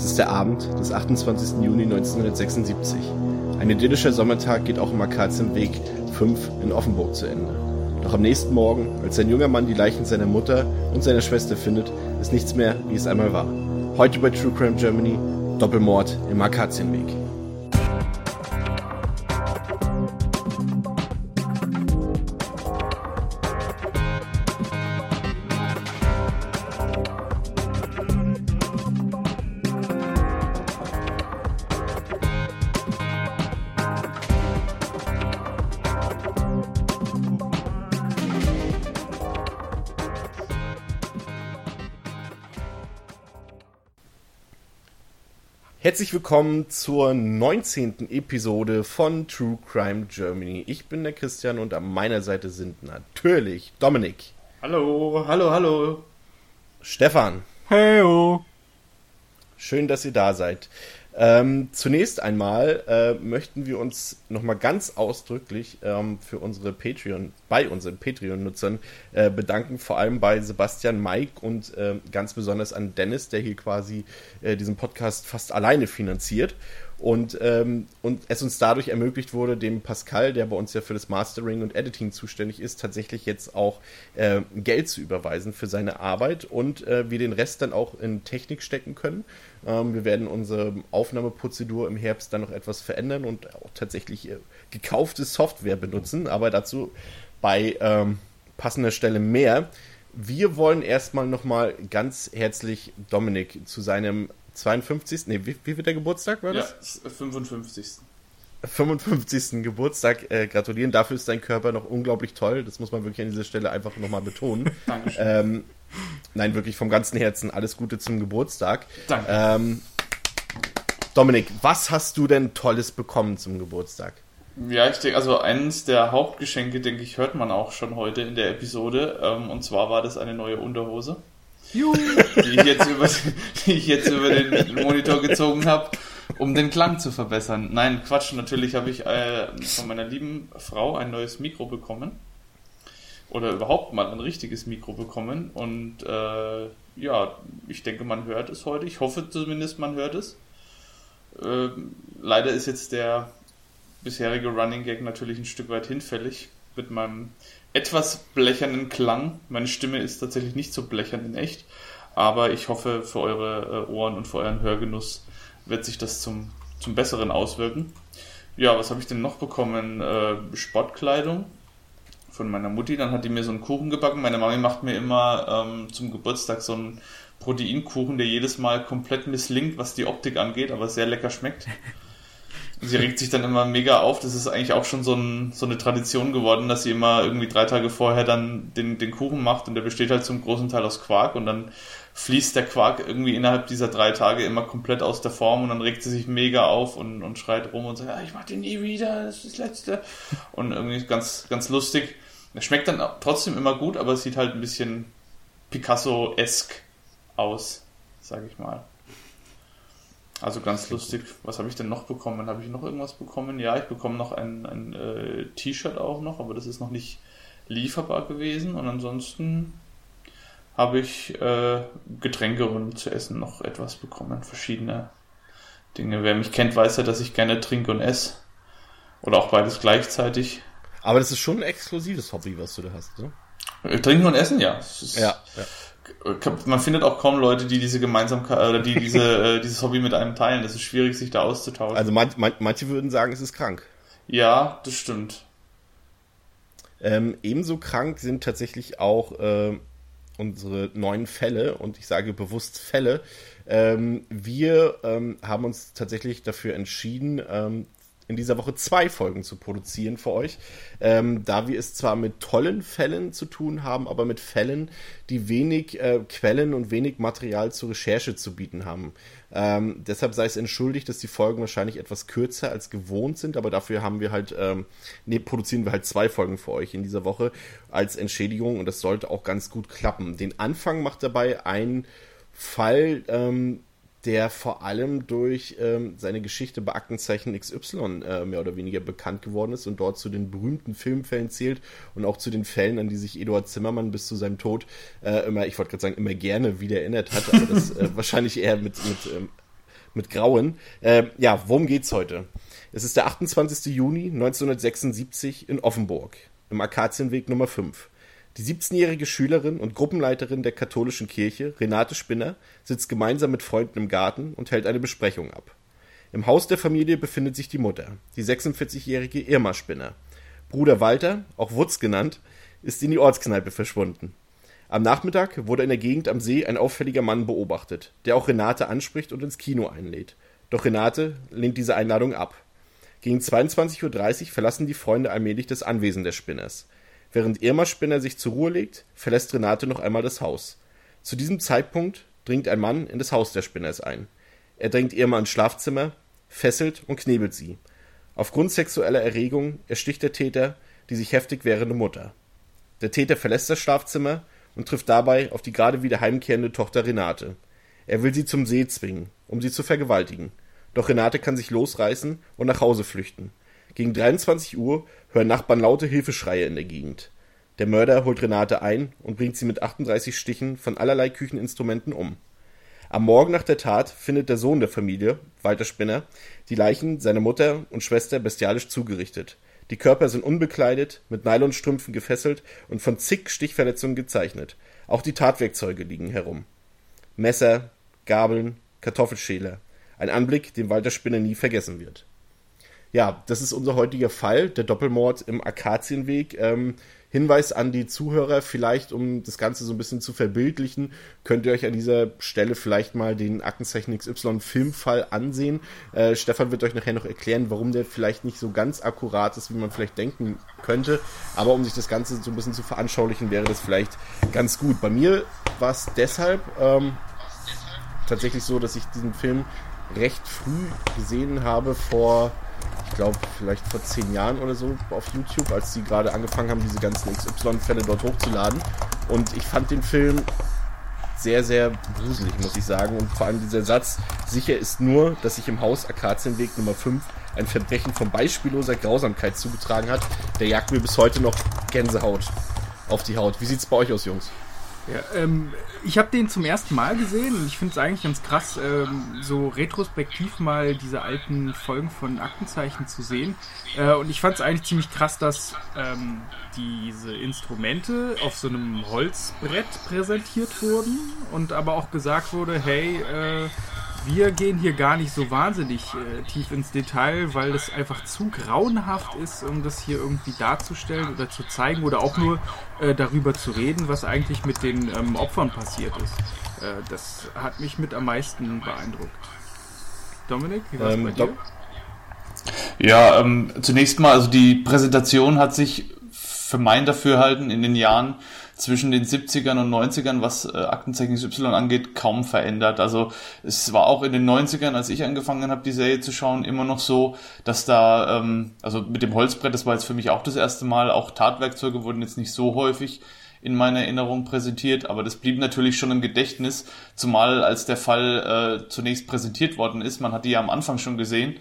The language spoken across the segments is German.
Es ist der Abend des 28. Juni 1976. Ein idyllischer Sommertag geht auch im Akazienweg 5 in Offenburg zu Ende. Doch am nächsten Morgen, als ein junger Mann die Leichen seiner Mutter und seiner Schwester findet, ist nichts mehr, wie es einmal war. Heute bei True Crime Germany Doppelmord im Akazienweg. Herzlich willkommen zur 19. Episode von True Crime Germany. Ich bin der Christian und an meiner Seite sind natürlich Dominik. Hallo, hallo, hallo. Stefan. Heyo. Schön, dass ihr da seid. Ähm, zunächst einmal äh, möchten wir uns nochmal ganz ausdrücklich ähm, für unsere Patreon, bei unseren Patreon-Nutzern äh, bedanken, vor allem bei Sebastian, Mike und äh, ganz besonders an Dennis, der hier quasi äh, diesen Podcast fast alleine finanziert und, ähm, und es uns dadurch ermöglicht wurde, dem Pascal, der bei uns ja für das Mastering und Editing zuständig ist, tatsächlich jetzt auch äh, Geld zu überweisen für seine Arbeit und äh, wir den Rest dann auch in Technik stecken können. Ähm, wir werden unsere Aufnahmeprozedur im Herbst dann noch etwas verändern und auch tatsächlich äh, gekaufte Software benutzen, aber dazu bei ähm, passender Stelle mehr. Wir wollen erstmal nochmal ganz herzlich Dominik zu seinem 52. Nee, wie, wie wird der Geburtstag, war das? Ja, 55. 55. Geburtstag äh, gratulieren. Dafür ist dein Körper noch unglaublich toll. Das muss man wirklich an dieser Stelle einfach nochmal betonen. Dankeschön. Ähm, nein, wirklich vom ganzen Herzen alles Gute zum Geburtstag. Danke. Ähm, Dominik, was hast du denn Tolles bekommen zum Geburtstag? Ja, ich denke, also eines der Hauptgeschenke, denke ich, hört man auch schon heute in der Episode. Ähm, und zwar war das eine neue Unterhose. Juhu. Die ich jetzt über, die ich jetzt über den Monitor gezogen habe, um den Klang zu verbessern. Nein, Quatsch, natürlich habe ich äh, von meiner lieben Frau ein neues Mikro bekommen. Oder überhaupt mal ein richtiges Mikro bekommen. Und äh, ja, ich denke, man hört es heute. Ich hoffe zumindest, man hört es. Äh, leider ist jetzt der bisherige Running Gag natürlich ein Stück weit hinfällig mit meinem etwas blechernen Klang. Meine Stimme ist tatsächlich nicht so blechern in echt, aber ich hoffe, für eure äh, Ohren und für euren Hörgenuss wird sich das zum, zum Besseren auswirken. Ja, was habe ich denn noch bekommen? Äh, Sportkleidung von meiner Mutti. Dann hat die mir so einen Kuchen gebacken. Meine Mami macht mir immer ähm, zum Geburtstag so einen Proteinkuchen, der jedes Mal komplett misslingt, was die Optik angeht, aber sehr lecker schmeckt. Sie regt sich dann immer mega auf. Das ist eigentlich auch schon so, ein, so, eine Tradition geworden, dass sie immer irgendwie drei Tage vorher dann den, den Kuchen macht und der besteht halt zum großen Teil aus Quark und dann fließt der Quark irgendwie innerhalb dieser drei Tage immer komplett aus der Form und dann regt sie sich mega auf und, und schreit rum und sagt, ah, ich mach den nie wieder, das ist das Letzte. Und irgendwie ganz, ganz lustig. Es schmeckt dann trotzdem immer gut, aber es sieht halt ein bisschen Picasso-esk aus, sag ich mal. Also ganz lustig. Was habe ich denn noch bekommen? Habe ich noch irgendwas bekommen? Ja, ich bekomme noch ein, ein äh, T-Shirt auch noch, aber das ist noch nicht lieferbar gewesen. Und ansonsten habe ich äh, Getränke und zu essen noch etwas bekommen. Verschiedene Dinge. Wer mich kennt, weiß ja, dass ich gerne trinke und esse. Oder auch beides gleichzeitig. Aber das ist schon ein exklusives Hobby, was du da hast, ne? Trinken und essen, ja. Ja, ja man findet auch kaum Leute, die diese Gemeinsamkeit oder die diese, äh, dieses Hobby mit einem teilen. Das ist schwierig, sich da auszutauschen. Also man, man, manche würden sagen, es ist krank. Ja, das stimmt. Ähm, ebenso krank sind tatsächlich auch äh, unsere neuen Fälle und ich sage bewusst Fälle. Ähm, wir ähm, haben uns tatsächlich dafür entschieden, ähm, in dieser Woche zwei Folgen zu produzieren für euch, ähm, da wir es zwar mit tollen Fällen zu tun haben, aber mit Fällen, die wenig äh, Quellen und wenig Material zur Recherche zu bieten haben. Ähm, deshalb sei es entschuldigt, dass die Folgen wahrscheinlich etwas kürzer als gewohnt sind, aber dafür haben wir halt, ähm, nee, produzieren wir halt zwei Folgen für euch in dieser Woche als Entschädigung und das sollte auch ganz gut klappen. Den Anfang macht dabei ein Fall, ähm, der vor allem durch ähm, seine Geschichte bei Aktenzeichen XY äh, mehr oder weniger bekannt geworden ist und dort zu den berühmten Filmfällen zählt und auch zu den Fällen, an die sich Eduard Zimmermann bis zu seinem Tod äh, immer, ich wollte gerade sagen, immer gerne wieder erinnert hat, aber das äh, wahrscheinlich eher mit, mit ähm, mit Grauen. Äh, ja, worum geht's heute? Es ist der 28. Juni 1976 in Offenburg, im Akazienweg Nummer 5. Die 17-jährige Schülerin und Gruppenleiterin der katholischen Kirche, Renate Spinner, sitzt gemeinsam mit Freunden im Garten und hält eine Besprechung ab. Im Haus der Familie befindet sich die Mutter, die 46-jährige Irma Spinner. Bruder Walter, auch Wutz genannt, ist in die Ortskneipe verschwunden. Am Nachmittag wurde in der Gegend am See ein auffälliger Mann beobachtet, der auch Renate anspricht und ins Kino einlädt. Doch Renate lehnt diese Einladung ab. Gegen 22.30 Uhr verlassen die Freunde allmählich das Anwesen des Spinners. Während Irma Spinner sich zur Ruhe legt, verlässt Renate noch einmal das Haus. Zu diesem Zeitpunkt dringt ein Mann in das Haus der Spinners ein. Er drängt Irma ins Schlafzimmer, fesselt und knebelt sie. Aufgrund sexueller Erregung ersticht der Täter die sich heftig wehrende Mutter. Der Täter verlässt das Schlafzimmer und trifft dabei auf die gerade wieder heimkehrende Tochter Renate. Er will sie zum See zwingen, um sie zu vergewaltigen. Doch Renate kann sich losreißen und nach Hause flüchten. Gegen 23 Uhr hören Nachbarn laute Hilfeschreie in der Gegend. Der Mörder holt Renate ein und bringt sie mit 38 Stichen von allerlei Kücheninstrumenten um. Am Morgen nach der Tat findet der Sohn der Familie, Walter Spinner, die Leichen seiner Mutter und Schwester bestialisch zugerichtet. Die Körper sind unbekleidet, mit Nylonstrümpfen gefesselt und von zig Stichverletzungen gezeichnet. Auch die Tatwerkzeuge liegen herum. Messer, Gabeln, Kartoffelschäler. Ein Anblick, den Walter Spinner nie vergessen wird. Ja, das ist unser heutiger Fall, der Doppelmord im Akazienweg. Ähm, Hinweis an die Zuhörer, vielleicht um das Ganze so ein bisschen zu verbildlichen, könnt ihr euch an dieser Stelle vielleicht mal den Aktenzeichen XY Filmfall ansehen. Äh, Stefan wird euch nachher noch erklären, warum der vielleicht nicht so ganz akkurat ist, wie man vielleicht denken könnte. Aber um sich das Ganze so ein bisschen zu veranschaulichen, wäre das vielleicht ganz gut. Bei mir war es deshalb ähm, tatsächlich so, dass ich diesen Film recht früh gesehen habe vor ich glaube, vielleicht vor zehn Jahren oder so auf YouTube, als sie gerade angefangen haben, diese ganzen XY-Fälle dort hochzuladen. Und ich fand den Film sehr, sehr gruselig, muss ich sagen. Und vor allem dieser Satz, sicher ist nur, dass sich im Haus Akazienweg Nummer 5 ein Verbrechen von beispielloser Grausamkeit zugetragen hat, der jagt mir bis heute noch Gänsehaut auf die Haut. Wie sieht's bei euch aus, Jungs? Ja, ähm, ich habe den zum ersten Mal gesehen und ich finde es eigentlich ganz krass, ähm, so retrospektiv mal diese alten Folgen von Aktenzeichen zu sehen. Äh, und ich fand es eigentlich ziemlich krass, dass ähm, diese Instrumente auf so einem Holzbrett präsentiert wurden und aber auch gesagt wurde, hey, äh, wir gehen hier gar nicht so wahnsinnig äh, tief ins Detail, weil es einfach zu grauenhaft ist, um das hier irgendwie darzustellen oder zu zeigen oder auch nur äh, darüber zu reden, was eigentlich mit den ähm, Opfern passiert ist. Äh, das hat mich mit am meisten beeindruckt. Dominik, wie war es ähm, bei dir? Ja, ähm, zunächst mal, also die Präsentation hat sich für mein Dafürhalten in den Jahren zwischen den 70ern und 90ern, was äh, Aktenzeichen Y angeht, kaum verändert. Also es war auch in den 90ern, als ich angefangen habe, die Serie zu schauen, immer noch so, dass da, ähm, also mit dem Holzbrett, das war jetzt für mich auch das erste Mal, auch Tatwerkzeuge wurden jetzt nicht so häufig in meiner Erinnerung präsentiert, aber das blieb natürlich schon im Gedächtnis, zumal als der Fall äh, zunächst präsentiert worden ist. Man hat die ja am Anfang schon gesehen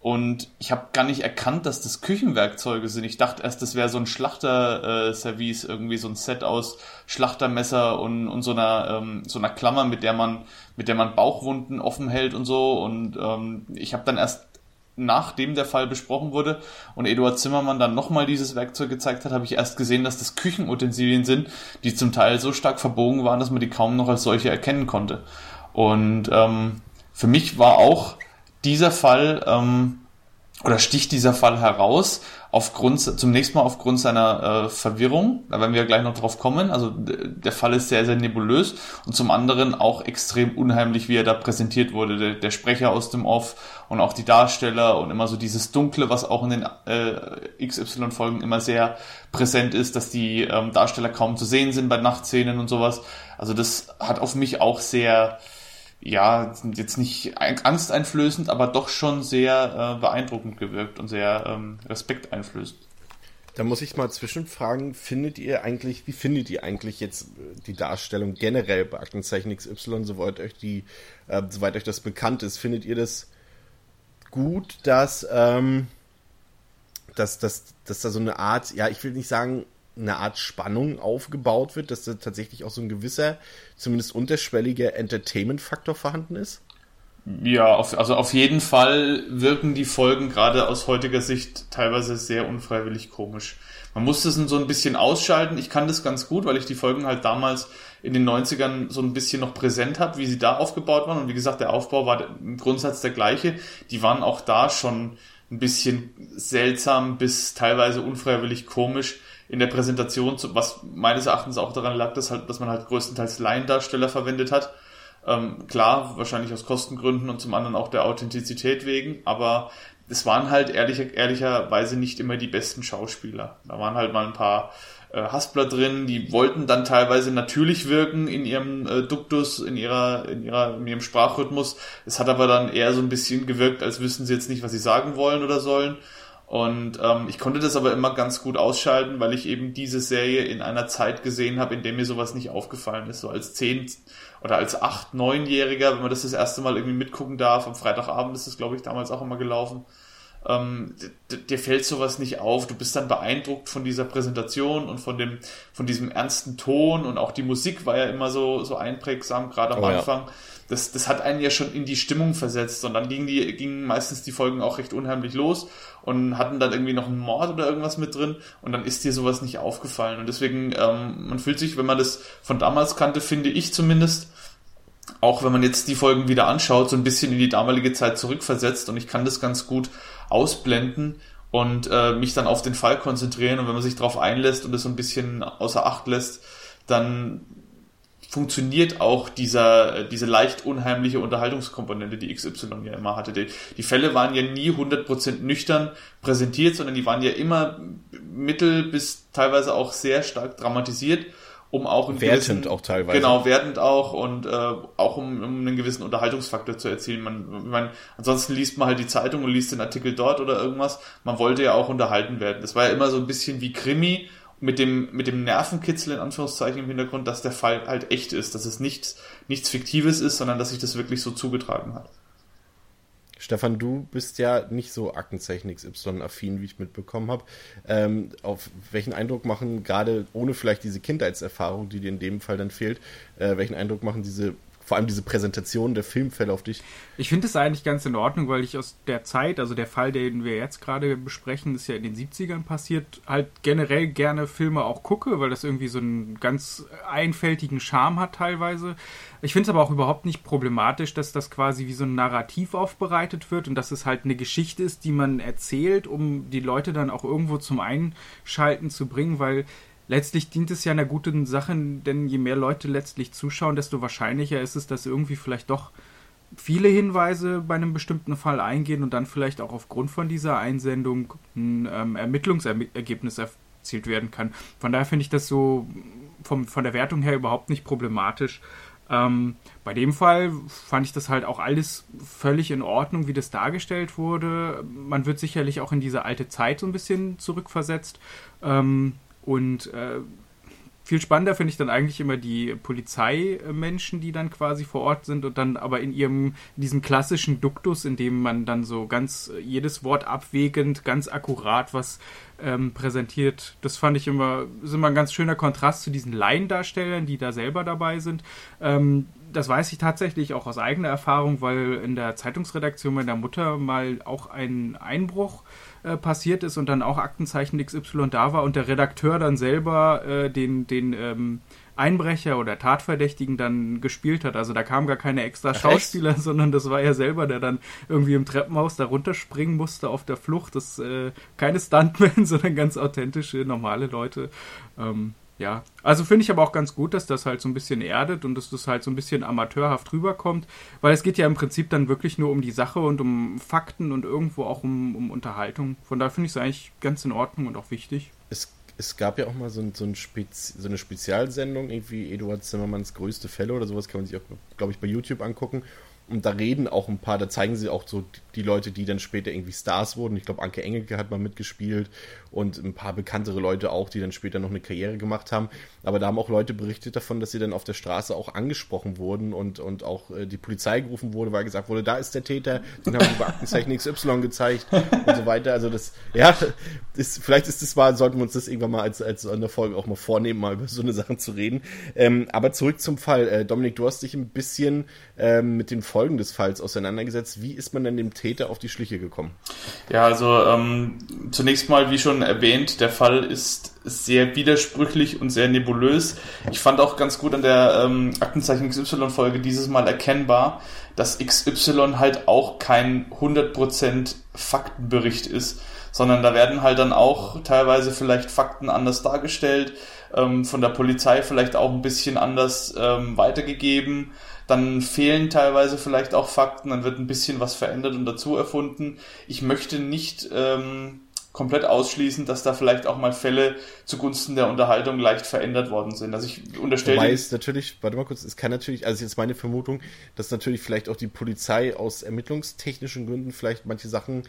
und ich habe gar nicht erkannt, dass das Küchenwerkzeuge sind. Ich dachte erst, das wäre so ein Schlachterservice, irgendwie so ein Set aus Schlachtermesser und, und so einer ähm, so einer Klammer, mit der man mit der man Bauchwunden offen hält und so. Und ähm, ich habe dann erst nachdem der Fall besprochen wurde und Eduard Zimmermann dann nochmal dieses Werkzeug gezeigt hat, habe ich erst gesehen, dass das Küchenutensilien sind, die zum Teil so stark verbogen waren, dass man die kaum noch als solche erkennen konnte. Und ähm, für mich war auch dieser Fall ähm, oder sticht dieser Fall heraus aufgrund zunächst mal aufgrund seiner äh, Verwirrung, da werden wir gleich noch drauf kommen. Also der Fall ist sehr sehr nebulös und zum anderen auch extrem unheimlich, wie er da präsentiert wurde. Der, der Sprecher aus dem Off und auch die Darsteller und immer so dieses Dunkle, was auch in den äh, XY Folgen immer sehr präsent ist, dass die ähm, Darsteller kaum zu sehen sind bei Nachtszenen und sowas. Also das hat auf mich auch sehr ja, jetzt nicht angsteinflößend, aber doch schon sehr äh, beeindruckend gewirkt und sehr ähm, respekteinflößend. Da muss ich mal zwischenfragen, findet ihr eigentlich, wie findet ihr eigentlich jetzt äh, die Darstellung generell bei Aktenzeichen XY, soweit euch die, äh, soweit euch das bekannt ist, findet ihr das gut, dass, ähm, dass, dass, dass da so eine Art, ja, ich will nicht sagen, eine Art Spannung aufgebaut wird, dass da tatsächlich auch so ein gewisser, zumindest unterschwelliger Entertainment-Faktor vorhanden ist? Ja, auf, also auf jeden Fall wirken die Folgen gerade aus heutiger Sicht teilweise sehr unfreiwillig komisch. Man muss das so ein bisschen ausschalten. Ich kann das ganz gut, weil ich die Folgen halt damals in den 90ern so ein bisschen noch präsent habe, wie sie da aufgebaut waren. Und wie gesagt, der Aufbau war im Grundsatz der gleiche. Die waren auch da schon ein bisschen seltsam bis teilweise unfreiwillig komisch in der Präsentation, was meines Erachtens auch daran lag, dass, halt, dass man halt größtenteils Laiendarsteller verwendet hat. Ähm, klar, wahrscheinlich aus Kostengründen und zum anderen auch der Authentizität wegen, aber es waren halt ehrlich, ehrlicherweise nicht immer die besten Schauspieler. Da waren halt mal ein paar äh, Haspler drin, die wollten dann teilweise natürlich wirken in ihrem äh, Duktus, in ihrer, in ihrer, in ihrem Sprachrhythmus. Es hat aber dann eher so ein bisschen gewirkt, als wüssten sie jetzt nicht, was sie sagen wollen oder sollen. Und ähm, ich konnte das aber immer ganz gut ausschalten, weil ich eben diese Serie in einer Zeit gesehen habe, in der mir sowas nicht aufgefallen ist. So als zehn oder als acht, neunjähriger, wenn man das das erste Mal irgendwie mitgucken darf. Am Freitagabend ist das, glaube ich, damals auch immer gelaufen ähm, dir fällt sowas nicht auf. Du bist dann beeindruckt von dieser Präsentation und von dem, von diesem ernsten Ton und auch die Musik war ja immer so, so einprägsam, gerade am oh, Anfang. Ja. Das, das hat einen ja schon in die Stimmung versetzt und dann gingen die, gingen meistens die Folgen auch recht unheimlich los und hatten dann irgendwie noch einen Mord oder irgendwas mit drin und dann ist dir sowas nicht aufgefallen und deswegen, ähm, man fühlt sich, wenn man das von damals kannte, finde ich zumindest, auch wenn man jetzt die Folgen wieder anschaut, so ein bisschen in die damalige Zeit zurückversetzt und ich kann das ganz gut ausblenden und äh, mich dann auf den Fall konzentrieren. Und wenn man sich darauf einlässt und es so ein bisschen außer Acht lässt, dann funktioniert auch dieser, diese leicht unheimliche Unterhaltungskomponente, die XY ja immer hatte. Die, die Fälle waren ja nie 100% nüchtern präsentiert, sondern die waren ja immer mittel bis teilweise auch sehr stark dramatisiert um auch einen wertend gewissen, auch teilweise. Genau, wertend auch und äh, auch um, um einen gewissen Unterhaltungsfaktor zu erzielen. Man, man, ansonsten liest man halt die Zeitung und liest den Artikel dort oder irgendwas. Man wollte ja auch unterhalten werden. Das war ja immer so ein bisschen wie Krimi mit dem, mit dem Nervenkitzel in Anführungszeichen im Hintergrund, dass der Fall halt echt ist, dass es nichts, nichts Fiktives ist, sondern dass sich das wirklich so zugetragen hat. Stefan, du bist ja nicht so Aktenzeichen XY-affin, wie ich mitbekommen habe. Ähm, auf welchen Eindruck machen, gerade ohne vielleicht diese Kindheitserfahrung, die dir in dem Fall dann fehlt, äh, welchen Eindruck machen diese vor allem diese Präsentation der Filmfälle auf dich? Ich finde es eigentlich ganz in Ordnung, weil ich aus der Zeit, also der Fall, den wir jetzt gerade besprechen, ist ja in den 70ern passiert, halt generell gerne Filme auch gucke, weil das irgendwie so einen ganz einfältigen Charme hat teilweise. Ich finde es aber auch überhaupt nicht problematisch, dass das quasi wie so ein Narrativ aufbereitet wird und dass es halt eine Geschichte ist, die man erzählt, um die Leute dann auch irgendwo zum Einschalten zu bringen, weil letztlich dient es ja einer guten Sache, denn je mehr Leute letztlich zuschauen, desto wahrscheinlicher ist es, dass irgendwie vielleicht doch viele Hinweise bei einem bestimmten Fall eingehen und dann vielleicht auch aufgrund von dieser Einsendung ein ähm, Ermittlungsergebnis erzielt werden kann. Von daher finde ich das so vom, von der Wertung her überhaupt nicht problematisch. Ähm, bei dem Fall fand ich das halt auch alles völlig in Ordnung, wie das dargestellt wurde. Man wird sicherlich auch in diese alte Zeit so ein bisschen zurückversetzt. Ähm, und äh, viel spannender finde ich dann eigentlich immer die Polizeimenschen, die dann quasi vor Ort sind und dann aber in ihrem, in diesem klassischen Duktus, in dem man dann so ganz jedes Wort abwägend, ganz akkurat was ähm, präsentiert. Das fand ich immer, ist immer ein ganz schöner Kontrast zu diesen Laiendarstellern, die da selber dabei sind. Ähm, das weiß ich tatsächlich auch aus eigener Erfahrung, weil in der Zeitungsredaktion meiner Mutter mal auch ein Einbruch äh, passiert ist und dann auch Aktenzeichen XY da war und der Redakteur dann selber äh, den, den ähm, Einbrecher oder Tatverdächtigen dann gespielt hat. Also da kamen gar keine extra Schauspieler, Ach, sondern das war er selber, der dann irgendwie im Treppenhaus da runterspringen musste auf der Flucht. Das äh, keine Stuntmen, sondern ganz authentische, normale Leute. Ähm, ja, also finde ich aber auch ganz gut, dass das halt so ein bisschen erdet und dass das halt so ein bisschen amateurhaft rüberkommt, weil es geht ja im Prinzip dann wirklich nur um die Sache und um Fakten und irgendwo auch um, um Unterhaltung. Von daher finde ich es eigentlich ganz in Ordnung und auch wichtig. Es, es gab ja auch mal so, ein, so, ein Spezi so eine Spezialsendung, irgendwie Eduard Zimmermanns größte Fälle oder sowas, kann man sich auch, glaube ich, bei YouTube angucken. Und da reden auch ein paar, da zeigen sie auch so die Leute, die dann später irgendwie Stars wurden. Ich glaube, Anke Engelke hat mal mitgespielt und ein paar bekanntere Leute auch, die dann später noch eine Karriere gemacht haben. aber da haben auch Leute berichtet davon, dass sie dann auf der Straße auch angesprochen wurden und, und auch äh, die Polizei gerufen wurde, weil gesagt wurde, da ist der Täter, den haben sie bei Aktenzeichen XY gezeigt und so weiter. Also das, ja, ist, vielleicht ist das mal, sollten wir uns das irgendwann mal als, als Folge auch mal vornehmen, mal über so eine Sachen zu reden. Ähm, aber zurück zum Fall. Äh, Dominik, du hast dich ein bisschen ähm, mit den Folgen des Falls auseinandergesetzt. Wie ist man denn dem Täter auf die Schliche gekommen? Ja, also ähm, zunächst mal, wie schon erwähnt, der Fall ist sehr widersprüchlich und sehr nebulös. Ich fand auch ganz gut an der ähm, Aktenzeichen XY-Folge dieses Mal erkennbar, dass XY halt auch kein 100% Faktenbericht ist, sondern da werden halt dann auch teilweise vielleicht Fakten anders dargestellt, ähm, von der Polizei vielleicht auch ein bisschen anders ähm, weitergegeben. Dann fehlen teilweise vielleicht auch Fakten, dann wird ein bisschen was verändert und dazu erfunden. Ich möchte nicht ähm, komplett ausschließen, dass da vielleicht auch mal Fälle zugunsten der Unterhaltung leicht verändert worden sind. Also ich unterstelle. Wobei es natürlich, warte mal kurz, es kann natürlich, also jetzt meine Vermutung, dass natürlich vielleicht auch die Polizei aus ermittlungstechnischen Gründen vielleicht manche Sachen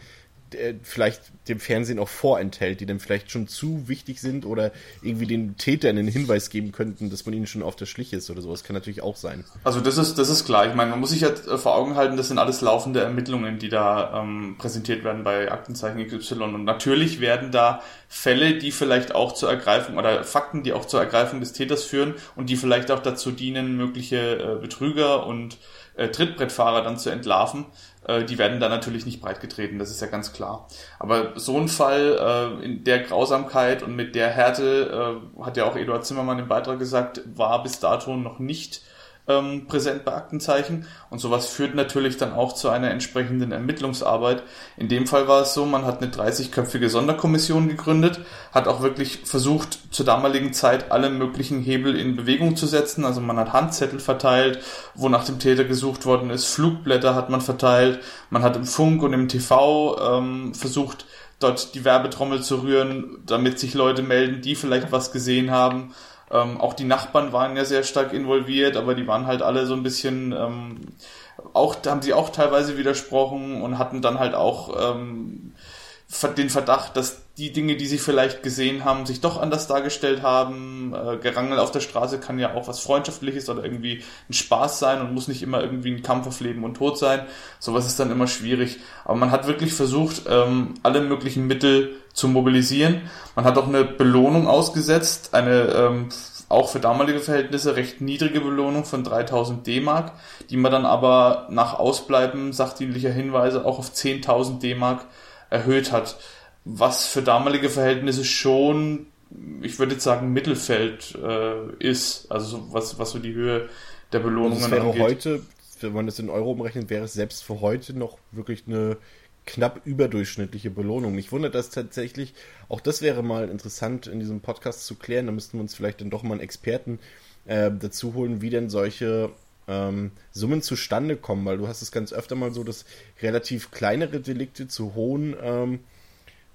äh, vielleicht dem Fernsehen auch vorenthält, die dann vielleicht schon zu wichtig sind oder irgendwie den Täter einen Hinweis geben könnten, dass man ihnen schon auf der Schliche ist oder sowas. Kann natürlich auch sein. Also das ist, das ist klar. Ich meine, man muss sich ja äh, vor Augen halten, das sind alles laufende Ermittlungen, die da ähm, präsentiert werden bei Aktenzeichen XY. Und natürlich werden da Fälle, die vielleicht auch zur Ergreifung oder Fakten, die auch zur Ergreifung des Täters führen und die vielleicht auch dazu dienen, mögliche äh, Betrüger und äh, Trittbrettfahrer dann zu entlarven, äh, die werden da natürlich nicht breitgetreten, das ist ja ganz klar. Aber so ein Fall äh, in der Grausamkeit und mit der Härte, äh, hat ja auch Eduard Zimmermann im Beitrag gesagt, war bis dato noch nicht ähm, präsent bei Aktenzeichen. Und sowas führt natürlich dann auch zu einer entsprechenden Ermittlungsarbeit. In dem Fall war es so, man hat eine 30-köpfige Sonderkommission gegründet, hat auch wirklich versucht, zur damaligen Zeit alle möglichen Hebel in Bewegung zu setzen. Also man hat Handzettel verteilt, wo nach dem Täter gesucht worden ist, Flugblätter hat man verteilt, man hat im Funk und im TV ähm, versucht, dort die Werbetrommel zu rühren, damit sich Leute melden, die vielleicht was gesehen haben. Ähm, auch die Nachbarn waren ja sehr stark involviert, aber die waren halt alle so ein bisschen, ähm, auch, haben sie auch teilweise widersprochen und hatten dann halt auch ähm, den Verdacht, dass die Dinge, die sie vielleicht gesehen haben, sich doch anders dargestellt haben. Äh, Gerangel auf der Straße kann ja auch was Freundschaftliches oder irgendwie ein Spaß sein und muss nicht immer irgendwie ein Kampf auf Leben und Tod sein. Sowas ist dann immer schwierig. Aber man hat wirklich versucht, ähm, alle möglichen Mittel zu mobilisieren. Man hat auch eine Belohnung ausgesetzt, eine ähm, auch für damalige Verhältnisse recht niedrige Belohnung von 3000 D-Mark, die man dann aber nach Ausbleiben sachdienlicher Hinweise auch auf 10.000 D-Mark erhöht hat was für damalige Verhältnisse schon, ich würde jetzt sagen, Mittelfeld äh, ist. Also was, was so die Höhe der Belohnungen also wäre angeht. heute, wenn man das in Euro umrechnet, wäre es selbst für heute noch wirklich eine knapp überdurchschnittliche Belohnung. Mich wundert das tatsächlich, auch das wäre mal interessant in diesem Podcast zu klären, da müssten wir uns vielleicht dann doch mal einen Experten äh, dazu holen, wie denn solche ähm, Summen zustande kommen, weil du hast es ganz öfter mal so, dass relativ kleinere Delikte zu hohen ähm,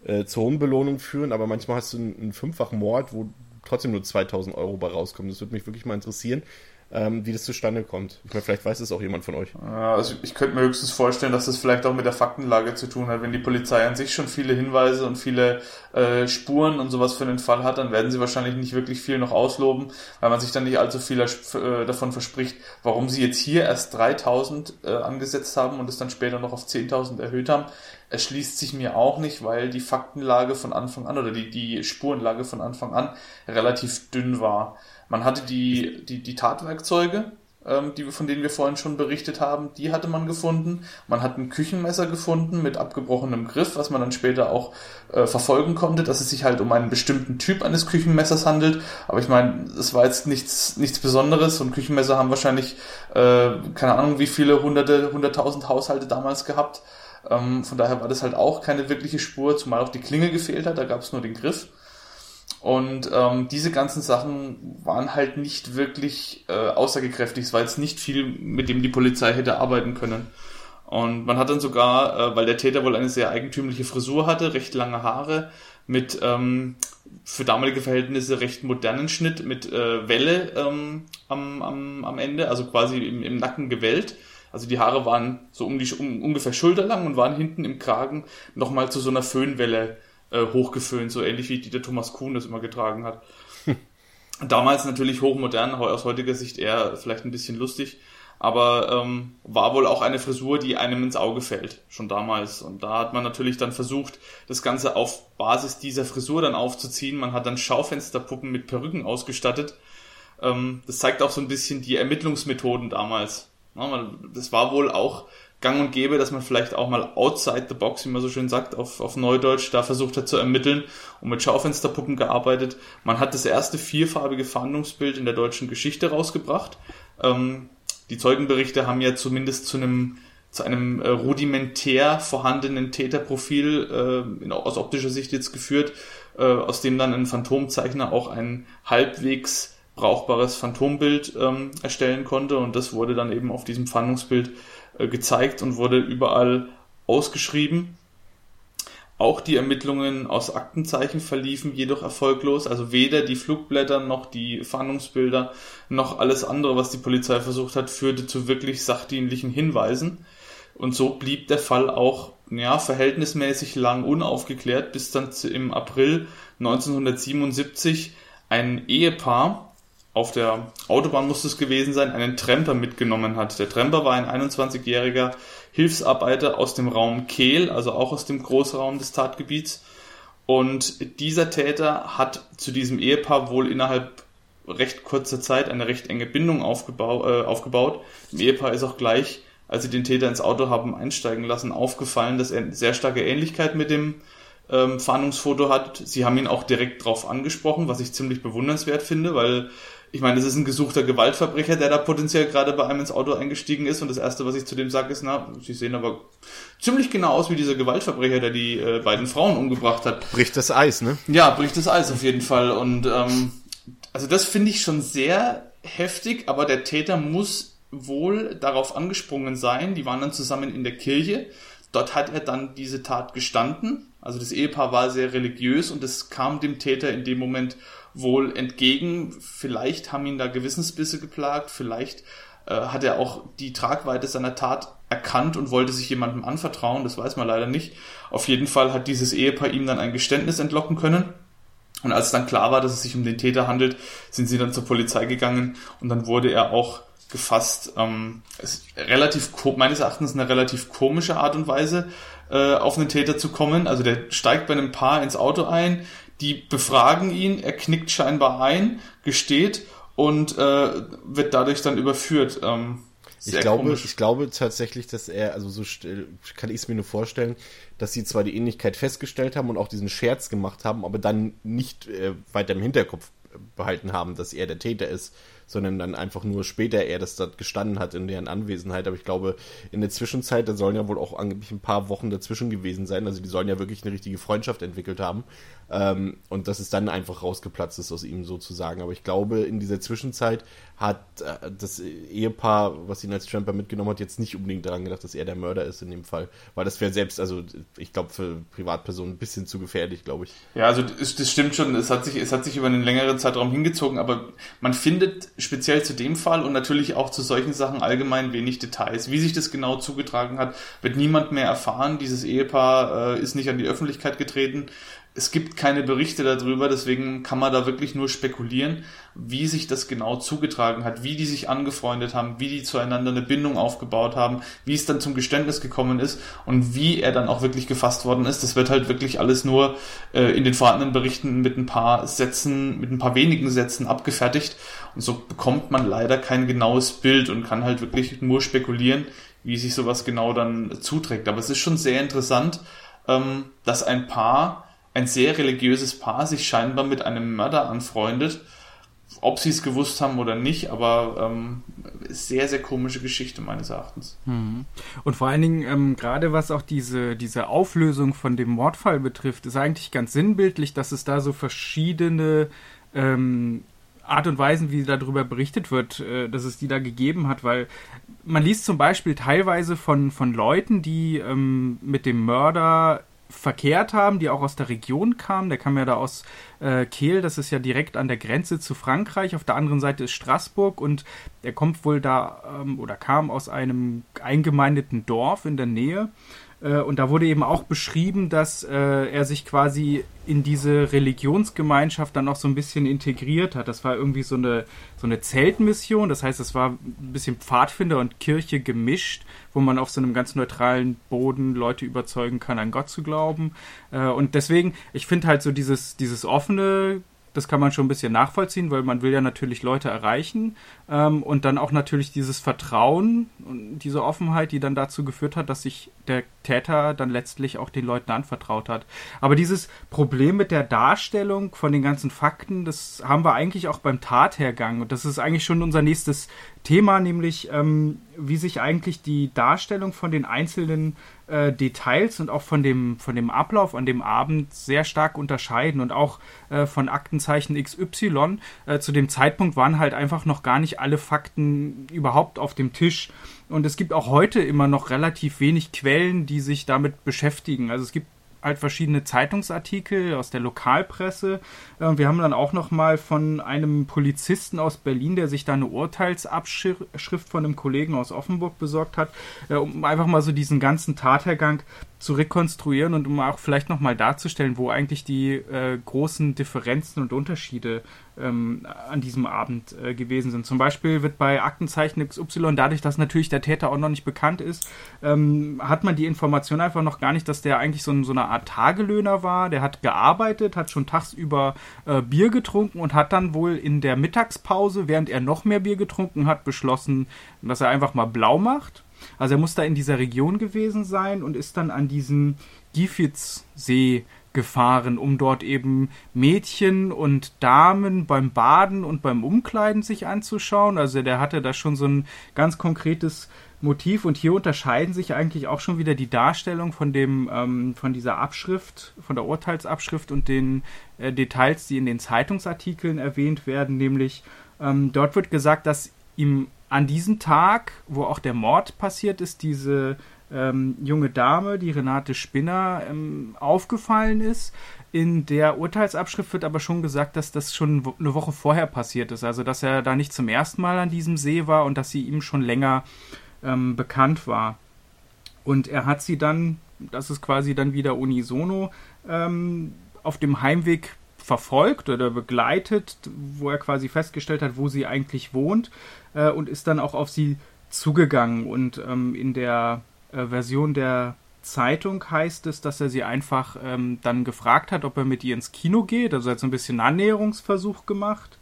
äh, zur hohen Belohnung führen, aber manchmal hast du einen, einen fünffachen Mord, wo trotzdem nur 2000 Euro bei rauskommen. Das würde mich wirklich mal interessieren, ähm, wie das zustande kommt. Ich meine, vielleicht weiß es auch jemand von euch. Also ich könnte mir höchstens vorstellen, dass das vielleicht auch mit der Faktenlage zu tun hat. Wenn die Polizei an sich schon viele Hinweise und viele äh, Spuren und sowas für den Fall hat, dann werden sie wahrscheinlich nicht wirklich viel noch ausloben, weil man sich dann nicht allzu viel äh, davon verspricht, warum sie jetzt hier erst 3000 äh, angesetzt haben und es dann später noch auf 10.000 erhöht haben. Erschließt sich mir auch nicht, weil die Faktenlage von Anfang an oder die, die Spurenlage von Anfang an relativ dünn war. Man hatte die, die, die Tatwerkzeuge, ähm, die, von denen wir vorhin schon berichtet haben, die hatte man gefunden. Man hat ein Küchenmesser gefunden mit abgebrochenem Griff, was man dann später auch äh, verfolgen konnte, dass es sich halt um einen bestimmten Typ eines Küchenmessers handelt. Aber ich meine, es war jetzt nichts, nichts Besonderes und Küchenmesser haben wahrscheinlich, äh, keine Ahnung, wie viele hunderte, hunderttausend Haushalte damals gehabt. Ähm, von daher war das halt auch keine wirkliche Spur, zumal auch die Klinge gefehlt hat, da gab es nur den Griff. Und ähm, diese ganzen Sachen waren halt nicht wirklich äh, aussagekräftig. Es war jetzt nicht viel, mit dem die Polizei hätte arbeiten können. Und man hat dann sogar, äh, weil der Täter wohl eine sehr eigentümliche Frisur hatte, recht lange Haare, mit ähm, für damalige Verhältnisse recht modernen Schnitt, mit äh, Welle ähm, am, am, am Ende, also quasi im, im Nacken gewellt. Also die Haare waren so um die um, ungefähr schulterlang und waren hinten im Kragen nochmal zu so einer Föhnwelle äh, hochgeföhnt, so ähnlich wie Dieter Thomas Kuhn das immer getragen hat. damals natürlich hochmodern, aus heutiger Sicht eher vielleicht ein bisschen lustig, aber ähm, war wohl auch eine Frisur, die einem ins Auge fällt, schon damals. Und da hat man natürlich dann versucht, das Ganze auf Basis dieser Frisur dann aufzuziehen. Man hat dann Schaufensterpuppen mit Perücken ausgestattet. Ähm, das zeigt auch so ein bisschen die Ermittlungsmethoden damals. Das war wohl auch gang und gäbe, dass man vielleicht auch mal outside the box, wie man so schön sagt, auf, auf Neudeutsch, da versucht hat zu ermitteln und mit Schaufensterpuppen gearbeitet. Man hat das erste vierfarbige Fahndungsbild in der deutschen Geschichte rausgebracht. Ähm, die Zeugenberichte haben ja zumindest zu einem zu einem äh, rudimentär vorhandenen Täterprofil äh, in, aus optischer Sicht jetzt geführt, äh, aus dem dann ein Phantomzeichner auch ein halbwegs brauchbares Phantombild ähm, erstellen konnte und das wurde dann eben auf diesem Fahndungsbild gezeigt und wurde überall ausgeschrieben. Auch die Ermittlungen aus Aktenzeichen verliefen jedoch erfolglos. Also weder die Flugblätter noch die Fahndungsbilder noch alles andere, was die Polizei versucht hat, führte zu wirklich sachdienlichen Hinweisen. Und so blieb der Fall auch ja, verhältnismäßig lang unaufgeklärt, bis dann im April 1977 ein Ehepaar auf der Autobahn muss es gewesen sein, einen Tremper mitgenommen hat. Der Tremper war ein 21-jähriger Hilfsarbeiter aus dem Raum Kehl, also auch aus dem Großraum des Tatgebiets. Und dieser Täter hat zu diesem Ehepaar wohl innerhalb recht kurzer Zeit eine recht enge Bindung aufgebau äh, aufgebaut. Dem Ehepaar ist auch gleich, als sie den Täter ins Auto haben einsteigen lassen, aufgefallen, dass er eine sehr starke Ähnlichkeit mit dem ähm, Fahndungsfoto hat. Sie haben ihn auch direkt drauf angesprochen, was ich ziemlich bewundernswert finde, weil ich meine, das ist ein gesuchter Gewaltverbrecher, der da potenziell gerade bei einem ins Auto eingestiegen ist. Und das Erste, was ich zu dem sage, ist, na, sie sehen aber ziemlich genau aus wie dieser Gewaltverbrecher, der die äh, beiden Frauen umgebracht hat. Bricht das Eis, ne? Ja, bricht das Eis auf jeden Fall. Und ähm, also das finde ich schon sehr heftig, aber der Täter muss wohl darauf angesprungen sein. Die waren dann zusammen in der Kirche. Dort hat er dann diese Tat gestanden. Also das Ehepaar war sehr religiös und es kam dem Täter in dem Moment wohl entgegen. Vielleicht haben ihn da Gewissensbisse geplagt, vielleicht äh, hat er auch die Tragweite seiner Tat erkannt und wollte sich jemandem anvertrauen, das weiß man leider nicht. Auf jeden Fall hat dieses Ehepaar ihm dann ein Geständnis entlocken können. Und als dann klar war, dass es sich um den Täter handelt, sind sie dann zur Polizei gegangen und dann wurde er auch gefasst. Ähm, ist relativ meines Erachtens eine relativ komische Art und Weise, äh, auf einen Täter zu kommen. Also der steigt bei einem Paar ins Auto ein, die befragen ihn, er knickt scheinbar ein, gesteht und äh, wird dadurch dann überführt. Ähm, ich glaube, ich glaube tatsächlich, dass er, also so kann ich es mir nur vorstellen, dass sie zwar die Ähnlichkeit festgestellt haben und auch diesen Scherz gemacht haben, aber dann nicht äh, weiter im Hinterkopf behalten haben, dass er der Täter ist, sondern dann einfach nur später er das dort gestanden hat in deren Anwesenheit. Aber ich glaube, in der Zwischenzeit, da sollen ja wohl auch angeblich ein paar Wochen dazwischen gewesen sein. Also die sollen ja wirklich eine richtige Freundschaft entwickelt haben. Ähm, und dass es dann einfach rausgeplatzt ist aus ihm sozusagen. Aber ich glaube, in dieser Zwischenzeit hat äh, das Ehepaar, was ihn als Tramper mitgenommen hat, jetzt nicht unbedingt daran gedacht, dass er der Mörder ist in dem Fall. Weil das wäre selbst, also ich glaube, für Privatpersonen ein bisschen zu gefährlich, glaube ich. Ja, also das, das, stimmt schon. Es hat, sich, es hat sich über einen längeren Zeitraum hingezogen, aber man findet speziell zu dem Fall und natürlich auch zu solchen Sachen allgemein wenig Details. Wie sich das genau zugetragen hat, wird niemand mehr erfahren. Dieses Ehepaar äh, ist nicht an die Öffentlichkeit getreten es gibt keine Berichte darüber, deswegen kann man da wirklich nur spekulieren, wie sich das genau zugetragen hat, wie die sich angefreundet haben, wie die zueinander eine Bindung aufgebaut haben, wie es dann zum Geständnis gekommen ist und wie er dann auch wirklich gefasst worden ist. Das wird halt wirklich alles nur äh, in den vorhandenen Berichten mit ein paar Sätzen, mit ein paar wenigen Sätzen abgefertigt und so bekommt man leider kein genaues Bild und kann halt wirklich nur spekulieren, wie sich sowas genau dann zuträgt. Aber es ist schon sehr interessant, ähm, dass ein Paar ein sehr religiöses Paar sich scheinbar mit einem Mörder anfreundet. Ob sie es gewusst haben oder nicht, aber ähm, sehr, sehr komische Geschichte meines Erachtens. Mhm. Und vor allen Dingen, ähm, gerade was auch diese, diese Auflösung von dem Mordfall betrifft, ist eigentlich ganz sinnbildlich, dass es da so verschiedene ähm, Art und Weisen, wie darüber berichtet wird, äh, dass es die da gegeben hat, weil man liest zum Beispiel teilweise von, von Leuten, die ähm, mit dem Mörder verkehrt haben, die auch aus der Region kamen. Der kam ja da aus äh, Kehl, das ist ja direkt an der Grenze zu Frankreich, auf der anderen Seite ist Straßburg und er kommt wohl da ähm, oder kam aus einem eingemeindeten Dorf in der Nähe. äh, und da wurde eben auch beschrieben, dass äh, er sich quasi in diese Religionsgemeinschaft dann auch so ein bisschen integriert hat. Das war irgendwie so eine, so eine Zeltmission. Das heißt, es war ein bisschen Pfadfinder und Kirche gemischt, wo man auf so einem ganz neutralen Boden Leute überzeugen kann, an Gott zu glauben. Äh, und deswegen, ich finde halt so dieses, dieses offene das kann man schon ein bisschen nachvollziehen, weil man will ja natürlich Leute erreichen ähm, und dann auch natürlich dieses Vertrauen und diese Offenheit, die dann dazu geführt hat, dass sich der Täter dann letztlich auch den Leuten anvertraut hat. Aber dieses Problem mit der Darstellung von den ganzen Fakten, das haben wir eigentlich auch beim Tathergang und das ist eigentlich schon unser nächstes Thema, nämlich ähm, wie sich eigentlich die Darstellung von den einzelnen äh, Details und auch von dem, von dem Ablauf an dem Abend sehr stark unterscheiden und auch äh, von Aktenzeichen XY. Äh, zu dem Zeitpunkt waren halt einfach noch gar nicht alle Fakten überhaupt auf dem Tisch. Und es gibt auch heute immer noch relativ wenig Quellen, die sich damit beschäftigen. Also es gibt halt verschiedene Zeitungsartikel aus der Lokalpresse. Äh, wir haben dann auch noch mal von einem Polizisten aus Berlin, der sich da eine Urteilsabschrift von einem Kollegen aus Offenburg besorgt hat, äh, um einfach mal so diesen ganzen Tathergang zu rekonstruieren und um auch vielleicht noch mal darzustellen, wo eigentlich die äh, großen Differenzen und Unterschiede ähm, an diesem Abend äh, gewesen sind. Zum Beispiel wird bei Aktenzeichen XY, dadurch, dass natürlich der Täter auch noch nicht bekannt ist, ähm, hat man die Information einfach noch gar nicht, dass der eigentlich so, so eine Art Tagelöhner war. Der hat gearbeitet, hat schon tagsüber äh, Bier getrunken und hat dann wohl in der Mittagspause, während er noch mehr Bier getrunken hat, beschlossen, dass er einfach mal blau macht also er muss da in dieser Region gewesen sein und ist dann an diesen Gifitzsee gefahren, um dort eben Mädchen und Damen beim Baden und beim Umkleiden sich anzuschauen. Also der hatte da schon so ein ganz konkretes Motiv und hier unterscheiden sich eigentlich auch schon wieder die Darstellung von dem ähm, von dieser Abschrift, von der Urteilsabschrift und den äh, Details, die in den Zeitungsartikeln erwähnt werden. Nämlich ähm, dort wird gesagt, dass ihm an diesem Tag, wo auch der Mord passiert ist, diese ähm, junge Dame, die Renate Spinner, ähm, aufgefallen ist. In der Urteilsabschrift wird aber schon gesagt, dass das schon eine Woche vorher passiert ist. Also, dass er da nicht zum ersten Mal an diesem See war und dass sie ihm schon länger ähm, bekannt war. Und er hat sie dann, das ist quasi dann wieder unisono, ähm, auf dem Heimweg verfolgt oder begleitet, wo er quasi festgestellt hat, wo sie eigentlich wohnt äh, und ist dann auch auf sie zugegangen. Und ähm, in der äh, Version der Zeitung heißt es, dass er sie einfach ähm, dann gefragt hat, ob er mit ihr ins Kino geht. Also er hat so ein bisschen Annäherungsversuch gemacht.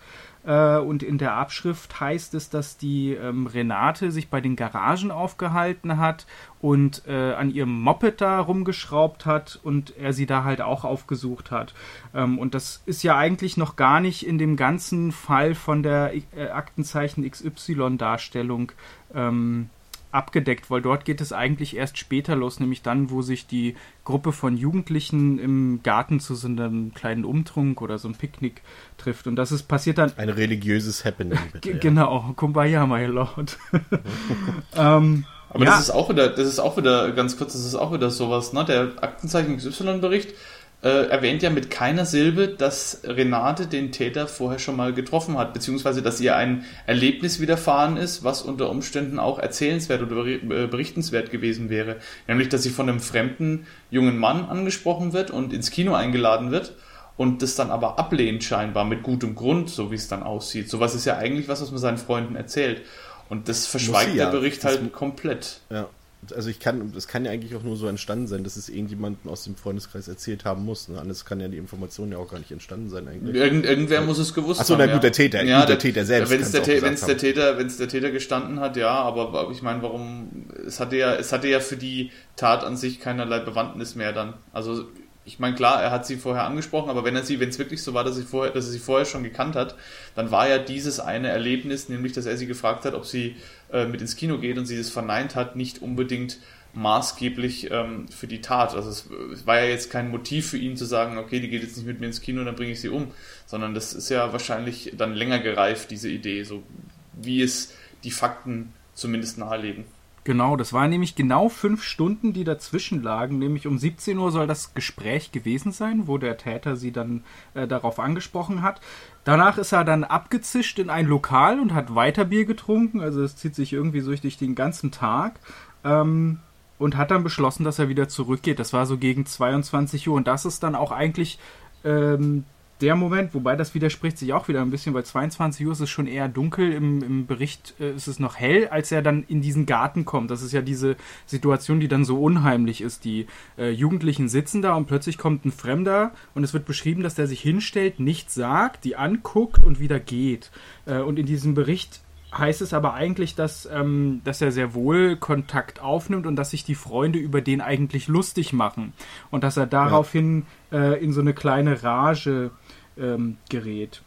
Äh, und in der Abschrift heißt es, dass die ähm, Renate sich bei den Garagen aufgehalten hat und äh, an ihrem Moped da rumgeschraubt hat und er sie da halt auch aufgesucht hat. Ähm, und das ist ja eigentlich noch gar nicht in dem ganzen Fall von der äh, Aktenzeichen XY-Darstellung ähm, abgedeckt, weil dort geht es eigentlich erst später los, nämlich dann, wo sich die Gruppe von Jugendlichen im Garten zu so einem kleinen Umtrunk oder so einem Picknick trifft. Und das ist passiert dann. Ein religiöses Happening. Bitte, ja. Genau, Kumbaya, my Lord. ähm, aber ja. das ist auch wieder, das ist auch wieder, ganz kurz, das ist auch wieder sowas, ne? Der Aktenzeichen XY-Bericht äh, erwähnt ja mit keiner Silbe, dass Renate den Täter vorher schon mal getroffen hat, beziehungsweise dass ihr ein Erlebnis widerfahren ist, was unter Umständen auch erzählenswert oder äh, berichtenswert gewesen wäre. Nämlich, dass sie von einem fremden jungen Mann angesprochen wird und ins Kino eingeladen wird und das dann aber ablehnt scheinbar mit gutem Grund, so wie es dann aussieht. Sowas ist ja eigentlich was, was man seinen Freunden erzählt. Und das verschweigt ja. der Bericht halt komplett. Ja also ich kann, das kann ja eigentlich auch nur so entstanden sein, dass es irgendjemandem aus dem Freundeskreis erzählt haben muss. Ne? Anders kann ja die Information ja auch gar nicht entstanden sein eigentlich. Irgend, irgendwer muss es gewusst Achso, haben. Achso, na gut, der Täter, ja, gut, der, der, Täter selbst. Wenn es der, der, Täter, wenn es der Täter gestanden hat, ja, aber ich meine, warum, es hatte ja, es hatte ja für die Tat an sich keinerlei Bewandtnis mehr dann. Also ich meine, klar, er hat sie vorher angesprochen, aber wenn er sie, wenn es wirklich so war, dass, sie vorher, dass er sie vorher schon gekannt hat, dann war ja dieses eine Erlebnis, nämlich, dass er sie gefragt hat, ob sie äh, mit ins Kino geht und sie es verneint hat, nicht unbedingt maßgeblich ähm, für die Tat. Also es, es, war ja jetzt kein Motiv für ihn zu sagen, okay, die geht jetzt nicht mit mir ins Kino, dann bringe ich sie um, sondern das ist ja wahrscheinlich dann länger gereift, diese Idee, so wie es die Fakten zumindest nahelegen. Genau, das waren nämlich genau fünf Stunden, die dazwischen lagen. Nämlich um 17 Uhr soll das Gespräch gewesen sein, wo der Täter sie dann äh, darauf angesprochen hat. Danach ist er dann abgezischt in ein Lokal und hat weiter Bier getrunken. Also es zieht sich irgendwie so durch den ganzen Tag. Ähm, und hat dann beschlossen, dass er wieder zurückgeht. Das war so gegen 22 Uhr. Und das ist dann auch eigentlich ähm, der Moment, wobei das widerspricht sich auch wieder ein bisschen, weil 22 Uhr ist es schon eher dunkel, im, im Bericht äh, ist es noch hell, als er dann in diesen Garten kommt. Das ist ja diese Situation, die dann so unheimlich ist. Die äh, Jugendlichen sitzen da und plötzlich kommt ein Fremder und es wird beschrieben, dass der sich hinstellt, nichts sagt, die anguckt und wieder geht. Äh, und in diesem Bericht heißt es aber eigentlich, dass, ähm, dass er sehr wohl Kontakt aufnimmt und dass sich die Freunde über den eigentlich lustig machen. Und dass er daraufhin ja. äh, in so eine kleine Rage ähm, gerät.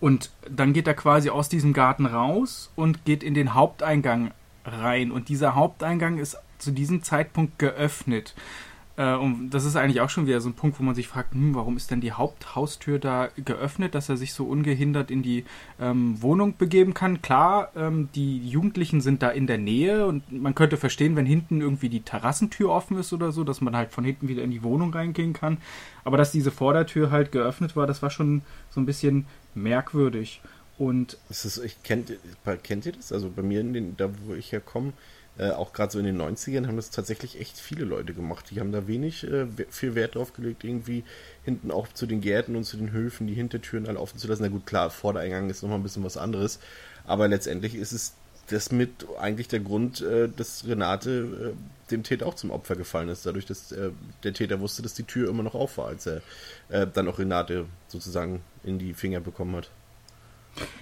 Und dann geht er quasi aus diesem Garten raus und geht in den Haupteingang rein. Und dieser Haupteingang ist zu diesem Zeitpunkt geöffnet. Äh, und das ist eigentlich auch schon wieder so ein Punkt, wo man sich fragt, hm, warum ist denn die Haupthaustür da geöffnet, dass er sich so ungehindert in die ähm, Wohnung begeben kann. Klar, ähm, die Jugendlichen sind da in der Nähe und man könnte verstehen, wenn hinten irgendwie die Terrassentür offen ist oder so, dass man halt von hinten wieder in die Wohnung reingehen kann. Aber dass diese Vordertür halt geöffnet war, das war schon so ein bisschen merkwürdig. Und ist, ich kennt, kennt ihr das? Also bei mir, in den, da wo ich herkomme, äh, auch gerade so in den 90ern haben das tatsächlich echt viele Leute gemacht. Die haben da wenig äh, viel Wert drauf gelegt, irgendwie hinten auch zu den Gärten und zu den Höfen die Hintertüren alle offen zu lassen. Na gut, klar, Vordereingang ist nochmal ein bisschen was anderes. Aber letztendlich ist es das mit eigentlich der Grund, äh, dass Renate äh, dem Täter auch zum Opfer gefallen ist. Dadurch, dass äh, der Täter wusste, dass die Tür immer noch auf war, als er äh, dann auch Renate sozusagen in die Finger bekommen hat.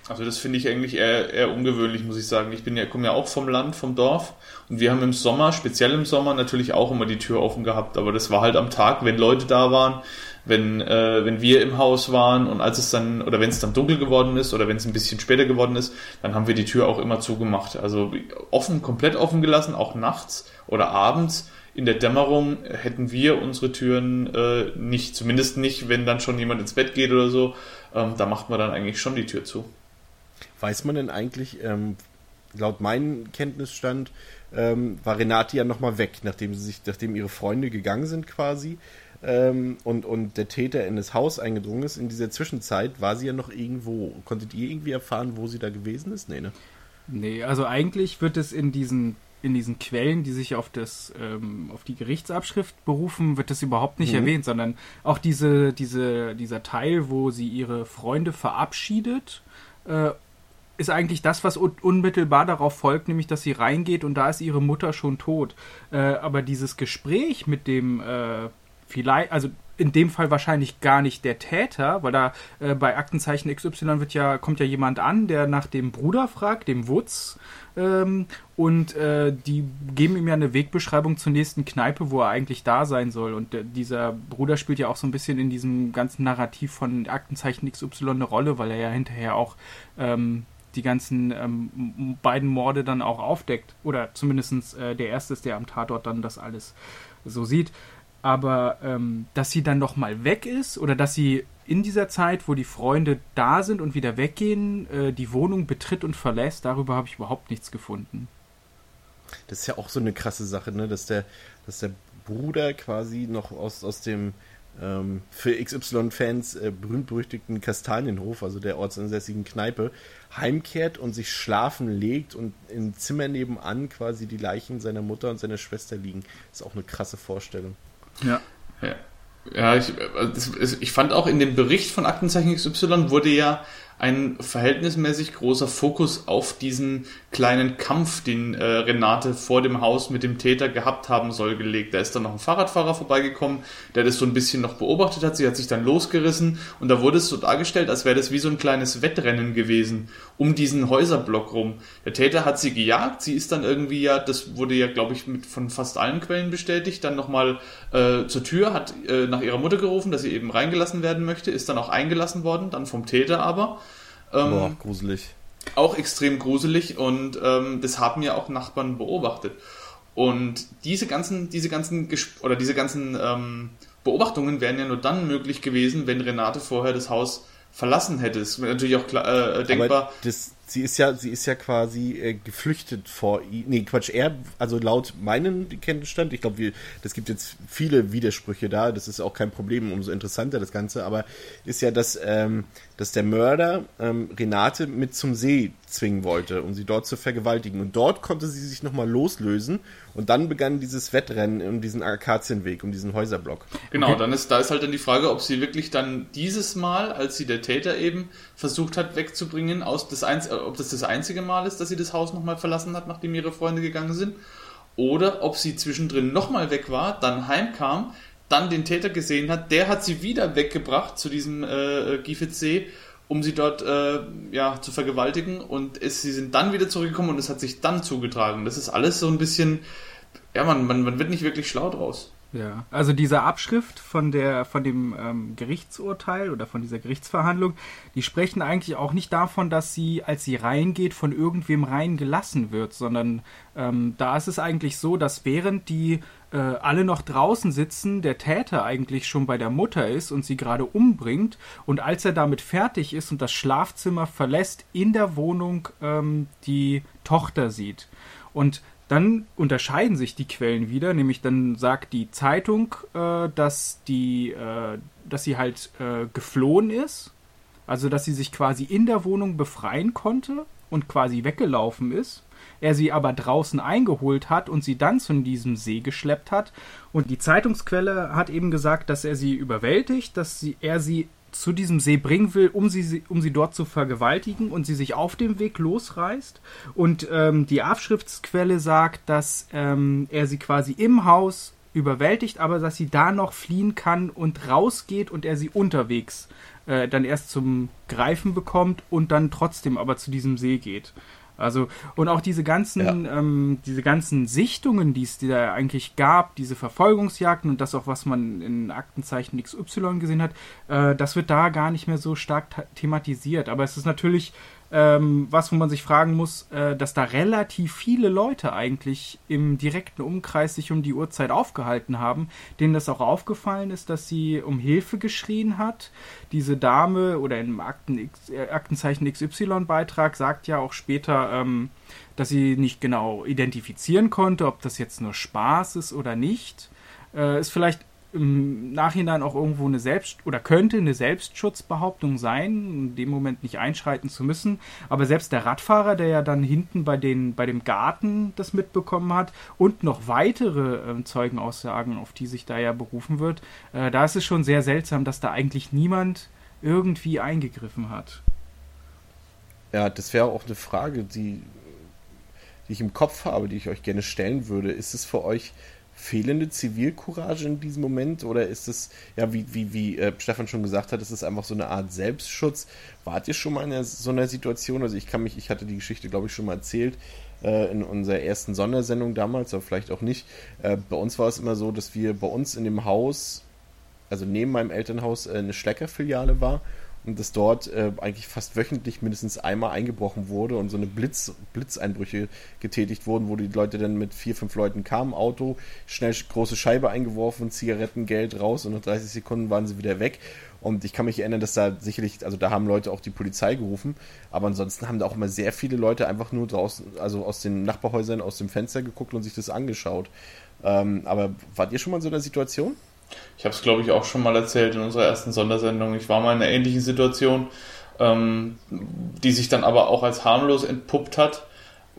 Also das finde ich eigentlich eher, eher ungewöhnlich, muss ich sagen. Ich bin ja, komme ja auch vom Land, vom Dorf und wir haben im Sommer, speziell im Sommer, natürlich auch immer die Tür offen gehabt, aber das war halt am Tag, wenn Leute da waren, wenn, äh, wenn wir im Haus waren und als es dann, oder wenn es dann dunkel geworden ist oder wenn es ein bisschen später geworden ist, dann haben wir die Tür auch immer zugemacht. Also offen, komplett offen gelassen, auch nachts oder abends. In der Dämmerung hätten wir unsere Türen äh, nicht, zumindest nicht, wenn dann schon jemand ins Bett geht oder so, ähm, da macht man dann eigentlich schon die Tür zu. Weiß man denn eigentlich, ähm, laut meinem Kenntnisstand, ähm, war Renate ja nochmal weg, nachdem sie sich, nachdem ihre Freunde gegangen sind quasi ähm, und, und der Täter in das Haus eingedrungen ist. In dieser Zwischenzeit war sie ja noch irgendwo. Konntet ihr irgendwie erfahren, wo sie da gewesen ist? Nee, ne? Nee, also eigentlich wird es in diesen in diesen Quellen, die sich auf das ähm, auf die Gerichtsabschrift berufen, wird das überhaupt nicht mhm. erwähnt, sondern auch diese diese dieser Teil, wo sie ihre Freunde verabschiedet, äh, ist eigentlich das, was un unmittelbar darauf folgt, nämlich dass sie reingeht und da ist ihre Mutter schon tot. Äh, aber dieses Gespräch mit dem äh, vielleicht, also in dem Fall wahrscheinlich gar nicht der Täter, weil da äh, bei Aktenzeichen XY wird ja, kommt ja jemand an, der nach dem Bruder fragt, dem Wutz, ähm, und äh, die geben ihm ja eine Wegbeschreibung zur nächsten Kneipe, wo er eigentlich da sein soll. Und äh, dieser Bruder spielt ja auch so ein bisschen in diesem ganzen Narrativ von Aktenzeichen XY eine Rolle, weil er ja hinterher auch ähm, die ganzen ähm, beiden Morde dann auch aufdeckt. Oder zumindest äh, der erste ist, der am Tatort dann das alles so sieht. Aber ähm, dass sie dann noch mal weg ist oder dass sie in dieser Zeit, wo die Freunde da sind und wieder weggehen, äh, die Wohnung betritt und verlässt, darüber habe ich überhaupt nichts gefunden. Das ist ja auch so eine krasse Sache, ne? dass, der, dass der Bruder quasi noch aus, aus dem ähm, für XY-Fans äh, berühmt-berüchtigten Kastanienhof, also der ortsansässigen Kneipe, heimkehrt und sich schlafen legt und im Zimmer nebenan quasi die Leichen seiner Mutter und seiner Schwester liegen. Das ist auch eine krasse Vorstellung. Ja. ja. Ja, ich, das, ich fand auch in dem Bericht von Aktenzeichen XY wurde ja ein verhältnismäßig großer Fokus auf diesen kleinen Kampf, den äh, Renate vor dem Haus mit dem Täter gehabt haben soll, gelegt. Da ist dann noch ein Fahrradfahrer vorbeigekommen, der das so ein bisschen noch beobachtet hat. Sie hat sich dann losgerissen und da wurde es so dargestellt, als wäre das wie so ein kleines Wettrennen gewesen um diesen Häuserblock rum. Der Täter hat sie gejagt. Sie ist dann irgendwie ja, das wurde ja, glaube ich, mit, von fast allen Quellen bestätigt, dann nochmal äh, zur Tür, hat äh, nach ihrer Mutter gerufen, dass sie eben reingelassen werden möchte, ist dann auch eingelassen worden, dann vom Täter aber. Ähm, Boah, gruselig. Auch extrem gruselig und ähm, das haben ja auch Nachbarn beobachtet. Und diese ganzen, diese ganzen oder diese ganzen ähm, Beobachtungen wären ja nur dann möglich gewesen, wenn Renate vorher das Haus verlassen hätte. Es wäre natürlich auch klar, äh, denkbar. Das sie ist ja, sie ist ja quasi äh, geflüchtet vor ihm. Nee, Quatsch, er, also laut meinem Kenntnisstand, ich glaube, das gibt jetzt viele Widersprüche da, das ist auch kein Problem, umso interessanter das Ganze, aber ist ja, dass, ähm, dass der Mörder ähm, Renate mit zum See zwingen wollte, um sie dort zu vergewaltigen. Und dort konnte sie sich nochmal loslösen und dann begann dieses Wettrennen um diesen Akazienweg, um diesen Häuserblock. Genau, okay. dann ist, da ist halt dann die Frage, ob sie wirklich dann dieses Mal, als sie der Täter eben versucht hat wegzubringen, aus das Einz ob das das einzige Mal ist, dass sie das Haus nochmal verlassen hat, nachdem ihre Freunde gegangen sind, oder ob sie zwischendrin nochmal weg war, dann heimkam, dann den Täter gesehen hat, der hat sie wieder weggebracht zu diesem äh, Giefitsee um sie dort äh, ja, zu vergewaltigen und es, sie sind dann wieder zurückgekommen und es hat sich dann zugetragen. Das ist alles so ein bisschen, ja, man, man, man wird nicht wirklich schlau draus. Ja, also diese Abschrift von der von dem ähm, Gerichtsurteil oder von dieser Gerichtsverhandlung, die sprechen eigentlich auch nicht davon, dass sie, als sie reingeht, von irgendwem reingelassen wird, sondern ähm, da ist es eigentlich so, dass während die äh, alle noch draußen sitzen, der Täter eigentlich schon bei der Mutter ist und sie gerade umbringt und als er damit fertig ist und das Schlafzimmer verlässt, in der Wohnung ähm, die Tochter sieht. Und dann unterscheiden sich die Quellen wieder, nämlich dann sagt die Zeitung, äh, dass die, äh, dass sie halt äh, geflohen ist, also dass sie sich quasi in der Wohnung befreien konnte und quasi weggelaufen ist. Er sie aber draußen eingeholt hat und sie dann zu diesem See geschleppt hat. Und die Zeitungsquelle hat eben gesagt, dass er sie überwältigt, dass sie, er sie zu diesem See bringen will, um sie, um sie dort zu vergewaltigen und sie sich auf dem Weg losreißt. Und ähm, die Abschriftsquelle sagt, dass ähm, er sie quasi im Haus überwältigt, aber dass sie da noch fliehen kann und rausgeht und er sie unterwegs äh, dann erst zum Greifen bekommt und dann trotzdem aber zu diesem See geht. Also, und auch diese ganzen, ja. ähm, diese ganzen Sichtungen, die es da eigentlich gab, diese Verfolgungsjagden und das auch, was man in Aktenzeichen XY gesehen hat, äh, das wird da gar nicht mehr so stark thematisiert. Aber es ist natürlich ähm, was, wo man sich fragen muss, äh, dass da relativ viele Leute eigentlich im direkten Umkreis sich um die Uhrzeit aufgehalten haben, denen das auch aufgefallen ist, dass sie um Hilfe geschrien hat. Diese Dame oder im Akten X, äh, Aktenzeichen XY-Beitrag sagt ja auch später, ähm, dass sie nicht genau identifizieren konnte, ob das jetzt nur Spaß ist oder nicht. Äh, ist vielleicht im Nachhinein auch irgendwo eine Selbst- oder könnte eine Selbstschutzbehauptung sein, in dem Moment nicht einschreiten zu müssen. Aber selbst der Radfahrer, der ja dann hinten bei, den, bei dem Garten das mitbekommen hat und noch weitere äh, Zeugenaussagen, auf die sich da ja berufen wird, äh, da ist es schon sehr seltsam, dass da eigentlich niemand irgendwie eingegriffen hat. Ja, das wäre auch eine Frage, die, die ich im Kopf habe, die ich euch gerne stellen würde. Ist es für euch fehlende Zivilcourage in diesem Moment oder ist es, ja, wie, wie, wie äh, Stefan schon gesagt hat, ist es einfach so eine Art Selbstschutz? Wart ihr schon mal in so einer Situation? Also ich kann mich, ich hatte die Geschichte, glaube ich, schon mal erzählt äh, in unserer ersten Sondersendung damals, aber vielleicht auch nicht. Äh, bei uns war es immer so, dass wir bei uns in dem Haus, also neben meinem Elternhaus, eine Schleckerfiliale war und dass dort äh, eigentlich fast wöchentlich mindestens einmal eingebrochen wurde und so eine Blitz, Blitzeinbrüche getätigt wurden, wo die Leute dann mit vier, fünf Leuten kamen, Auto, schnell große Scheibe eingeworfen, Zigaretten, Geld raus und nach 30 Sekunden waren sie wieder weg. Und ich kann mich erinnern, dass da sicherlich, also da haben Leute auch die Polizei gerufen, aber ansonsten haben da auch immer sehr viele Leute einfach nur draußen, also aus den Nachbarhäusern aus dem Fenster geguckt und sich das angeschaut. Ähm, aber wart ihr schon mal in so einer Situation? Ich habe es, glaube ich, auch schon mal erzählt in unserer ersten Sondersendung. Ich war mal in einer ähnlichen Situation, ähm, die sich dann aber auch als harmlos entpuppt hat,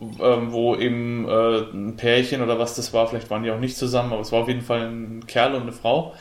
ähm, wo eben äh, ein Pärchen oder was das war, vielleicht waren die auch nicht zusammen, aber es war auf jeden Fall ein Kerl und eine Frau.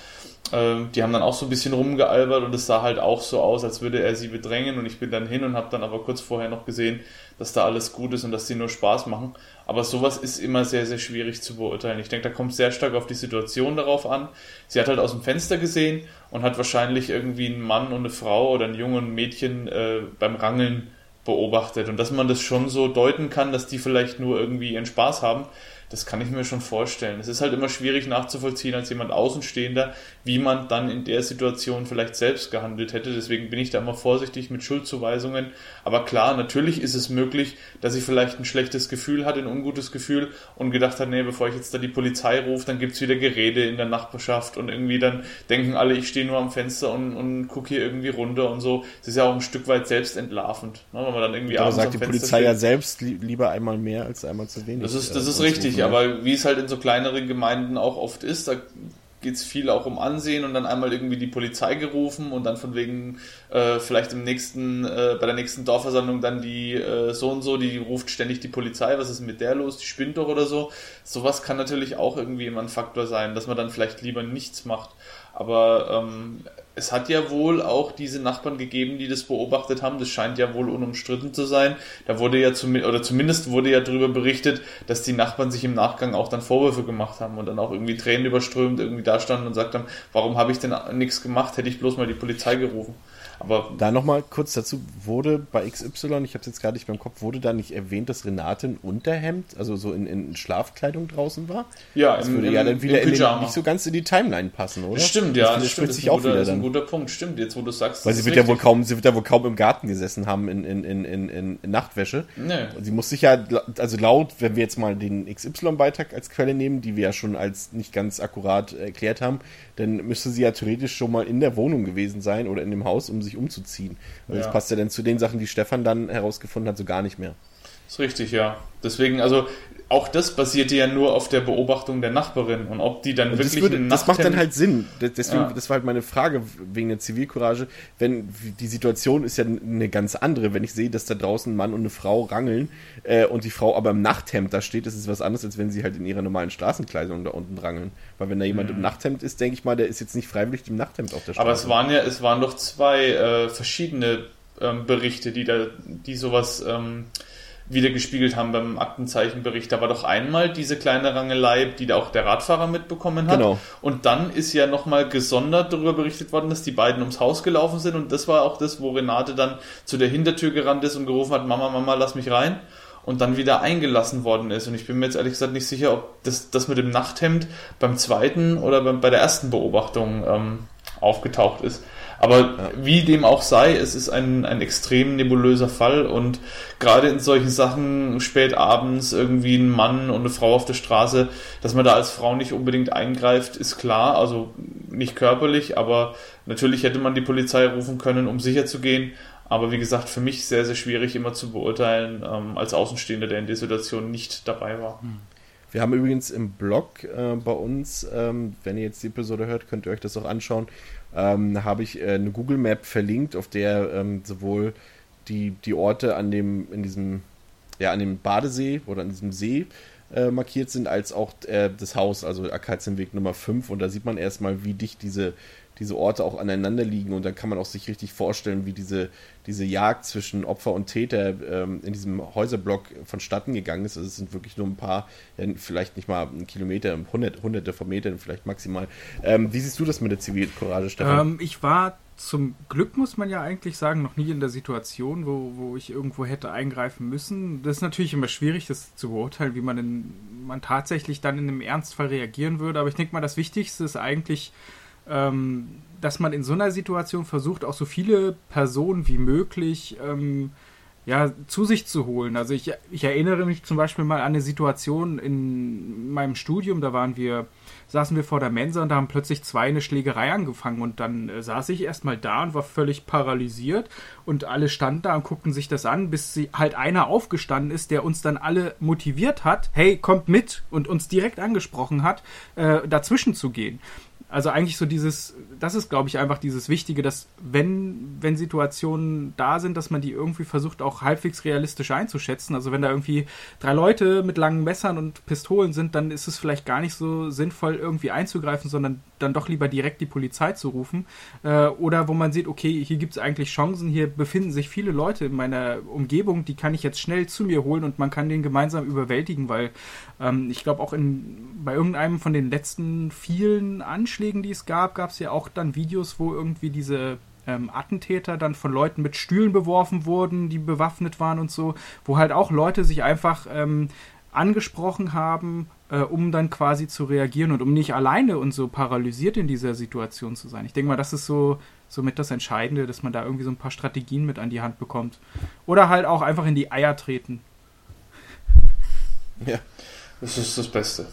Ähm, die haben dann auch so ein bisschen rumgealbert und es sah halt auch so aus, als würde er sie bedrängen und ich bin dann hin und habe dann aber kurz vorher noch gesehen, dass da alles gut ist und dass sie nur Spaß machen. Aber sowas ist immer sehr, sehr schwierig zu beurteilen. Ich denke, da kommt sehr stark auf die Situation darauf an. Sie hat halt aus dem Fenster gesehen und hat wahrscheinlich irgendwie einen Mann und eine Frau oder ein Junge und ein Mädchen äh, beim Rangeln beobachtet. Und dass man das schon so deuten kann, dass die vielleicht nur irgendwie ihren Spaß haben, das kann ich mir schon vorstellen. Es ist halt immer schwierig nachzuvollziehen als jemand Außenstehender, wie man dann in der Situation vielleicht selbst gehandelt hätte. Deswegen bin ich da immer vorsichtig mit Schuldzuweisungen. Aber klar, natürlich ist es möglich, dass ich vielleicht ein schlechtes Gefühl hatte, ein ungutes Gefühl und gedacht hat, nee, bevor ich jetzt da die Polizei rufe, dann gibt es wieder Gerede in der Nachbarschaft und irgendwie dann denken alle, ich stehe nur am Fenster und, und gucke hier irgendwie runter und so. Es ist ja auch ein Stück weit selbst entlarvend, ne, wenn man dann irgendwie Aber sagt die Polizei steht. ja selbst lieber einmal mehr als einmal zu wenig. Das ist, das ist richtig, aber wie es halt in so kleineren Gemeinden auch oft ist, da geht es viel auch um Ansehen und dann einmal irgendwie die Polizei gerufen und dann von wegen äh, vielleicht im nächsten, äh, bei der nächsten Dorfversammlung dann die äh, so und so, die ruft ständig die Polizei, was ist mit der los, die spinnt doch oder so. Sowas kann natürlich auch irgendwie immer ein Faktor sein, dass man dann vielleicht lieber nichts macht. Aber ähm, es hat ja wohl auch diese Nachbarn gegeben, die das beobachtet haben. Das scheint ja wohl unumstritten zu sein. Da wurde ja zum, oder zumindest wurde ja darüber berichtet, dass die Nachbarn sich im Nachgang auch dann Vorwürfe gemacht haben und dann auch irgendwie Tränen überströmt irgendwie da standen und sagt haben, warum habe ich denn nichts gemacht? Hätte ich bloß mal die Polizei gerufen. Aber da nochmal kurz dazu, wurde bei XY, ich habe es jetzt gerade nicht beim Kopf, wurde da nicht erwähnt, dass Renate ein Unterhemd, also so in, in Schlafkleidung draußen war? Ja, das im, würde im, ja dann wieder in den, nicht so ganz in die Timeline passen, oder? Stimmt, ja, das, das stimmt, sich auch guter, wieder dann. Das ist ein guter Punkt, stimmt, jetzt wo du sagst. Weil sie wird ja wohl kaum, sie wird ja wohl kaum im Garten gesessen haben in, in, in, in, in Nachtwäsche. Nee. Und sie muss sich ja, also laut, wenn wir jetzt mal den XY-Beitrag als Quelle nehmen, die wir ja schon als nicht ganz akkurat erklärt haben, dann müsste sie ja theoretisch schon mal in der Wohnung gewesen sein oder in dem Haus, um sich umzuziehen. Also ja. Das passt ja dann zu den Sachen, die Stefan dann herausgefunden hat, so gar nicht mehr. Das ist richtig, ja. Deswegen, also auch das basierte ja nur auf der Beobachtung der Nachbarin und ob die dann und wirklich. Das, würde, das macht dann halt Sinn. Deswegen, ja. das war halt meine Frage wegen der Zivilcourage. Wenn die Situation ist ja eine ganz andere, wenn ich sehe, dass da draußen ein Mann und eine Frau rangeln äh, und die Frau aber im Nachthemd da steht, ist es was anderes, als wenn sie halt in ihrer normalen Straßenkleidung da unten rangeln. Weil wenn da jemand mhm. im Nachthemd ist, denke ich mal, der ist jetzt nicht freiwillig im Nachthemd auf der Straße. Aber es waren ja, es waren doch zwei äh, verschiedene ähm, Berichte, die da, die sowas ähm, wieder gespiegelt haben beim Aktenzeichenbericht. Da war doch einmal diese kleine Rangelei, die da auch der Radfahrer mitbekommen hat. Genau. Und dann ist ja nochmal gesondert darüber berichtet worden, dass die beiden ums Haus gelaufen sind. Und das war auch das, wo Renate dann zu der Hintertür gerannt ist und gerufen hat, Mama, Mama, lass mich rein. Und dann wieder eingelassen worden ist. Und ich bin mir jetzt ehrlich gesagt nicht sicher, ob das, das mit dem Nachthemd beim zweiten oder bei, bei der ersten Beobachtung ähm, aufgetaucht ist. Aber ja. wie dem auch sei, es ist ein, ein extrem nebulöser Fall und gerade in solchen Sachen spät abends irgendwie ein Mann und eine Frau auf der Straße, dass man da als Frau nicht unbedingt eingreift, ist klar. Also nicht körperlich, aber natürlich hätte man die Polizei rufen können, um sicher zu gehen. Aber wie gesagt, für mich sehr, sehr schwierig immer zu beurteilen, ähm, als Außenstehender, der in der Situation nicht dabei war. Wir haben übrigens im Blog äh, bei uns, ähm, wenn ihr jetzt die Episode hört, könnt ihr euch das auch anschauen, ähm, habe ich äh, eine Google Map verlinkt, auf der ähm, sowohl die, die Orte an dem, in diesem, ja, an dem Badesee oder an diesem See äh, markiert sind, als auch äh, das Haus, also Akazienweg Nummer 5. Und da sieht man erstmal, wie dicht diese diese Orte auch aneinander liegen und dann kann man auch sich richtig vorstellen, wie diese, diese Jagd zwischen Opfer und Täter ähm, in diesem Häuserblock vonstatten gegangen ist. Also es sind wirklich nur ein paar, vielleicht nicht mal ein Kilometer, hundert, hunderte von Metern vielleicht maximal. Ähm, wie siehst du das mit der Zivilcourage, Stefan? Ähm, ich war zum Glück, muss man ja eigentlich sagen, noch nie in der Situation, wo, wo ich irgendwo hätte eingreifen müssen. Das ist natürlich immer schwierig, das zu beurteilen, wie man, in, man tatsächlich dann in einem Ernstfall reagieren würde. Aber ich denke mal, das Wichtigste ist eigentlich, ähm, dass man in so einer Situation versucht, auch so viele Personen wie möglich ähm, ja, zu sich zu holen. Also ich, ich erinnere mich zum Beispiel mal an eine Situation in meinem Studium, da waren wir, saßen wir vor der Mensa und da haben plötzlich zwei eine Schlägerei angefangen und dann äh, saß ich erstmal da und war völlig paralysiert und alle standen da und guckten sich das an, bis sie, halt einer aufgestanden ist, der uns dann alle motiviert hat, hey, kommt mit und uns direkt angesprochen hat, äh, dazwischen zu gehen. Also eigentlich so dieses, das ist, glaube ich, einfach dieses Wichtige, dass wenn, wenn Situationen da sind, dass man die irgendwie versucht, auch halbwegs realistisch einzuschätzen. Also wenn da irgendwie drei Leute mit langen Messern und Pistolen sind, dann ist es vielleicht gar nicht so sinnvoll, irgendwie einzugreifen, sondern dann doch lieber direkt die Polizei zu rufen. Äh, oder wo man sieht, okay, hier gibt es eigentlich Chancen, hier befinden sich viele Leute in meiner Umgebung, die kann ich jetzt schnell zu mir holen und man kann den gemeinsam überwältigen, weil ähm, ich glaube auch in, bei irgendeinem von den letzten vielen Anschlägen, die es gab, gab es ja auch dann Videos, wo irgendwie diese ähm, Attentäter dann von Leuten mit Stühlen beworfen wurden, die bewaffnet waren und so, wo halt auch Leute sich einfach ähm, angesprochen haben, äh, um dann quasi zu reagieren und um nicht alleine und so paralysiert in dieser Situation zu sein. Ich denke mal, das ist so somit das Entscheidende, dass man da irgendwie so ein paar Strategien mit an die Hand bekommt. Oder halt auch einfach in die Eier treten. Ja, das ist das Beste.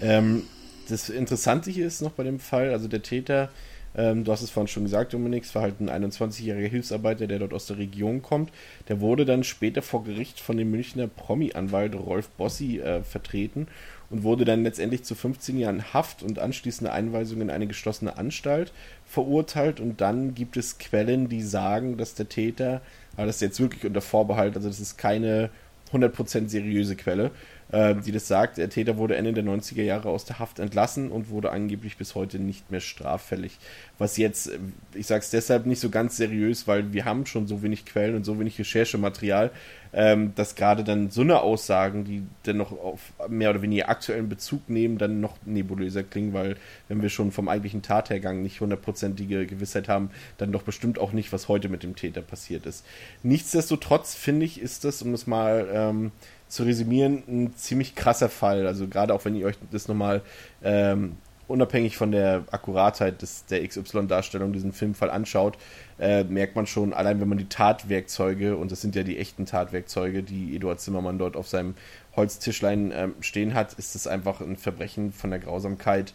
Ähm, das Interessante hier ist noch bei dem Fall, also der Täter, ähm, du hast es vorhin schon gesagt, Dominik, es war halt ein 21-jähriger Hilfsarbeiter, der dort aus der Region kommt. Der wurde dann später vor Gericht von dem Münchner Promi-Anwalt Rolf Bossi äh, vertreten und wurde dann letztendlich zu 15 Jahren Haft und anschließende Einweisung in eine geschlossene Anstalt verurteilt. Und dann gibt es Quellen, die sagen, dass der Täter, aber das ist jetzt wirklich unter Vorbehalt, also das ist keine 100% seriöse Quelle, äh, die das sagt. Der Täter wurde Ende der 90er Jahre aus der Haft entlassen und wurde angeblich bis heute nicht mehr straffällig. Was jetzt, ich sage es deshalb nicht so ganz seriös, weil wir haben schon so wenig Quellen und so wenig Recherchematerial, ähm, dass gerade dann so eine Aussagen, die dann noch auf mehr oder weniger aktuellen Bezug nehmen, dann noch nebulöser klingen, weil wenn wir schon vom eigentlichen Tathergang nicht hundertprozentige Gewissheit haben, dann doch bestimmt auch nicht, was heute mit dem Täter passiert ist. Nichtsdestotrotz finde ich, ist das, um es mal ähm, zu resümieren, ein ziemlich krasser Fall. Also gerade auch wenn ihr euch das nochmal ähm, unabhängig von der Akkuratheit des, der XY-Darstellung diesen Filmfall anschaut, äh, merkt man schon, allein wenn man die Tatwerkzeuge, und das sind ja die echten Tatwerkzeuge, die Eduard Zimmermann dort auf seinem Holztischlein äh, stehen hat, ist das einfach ein Verbrechen von der Grausamkeit,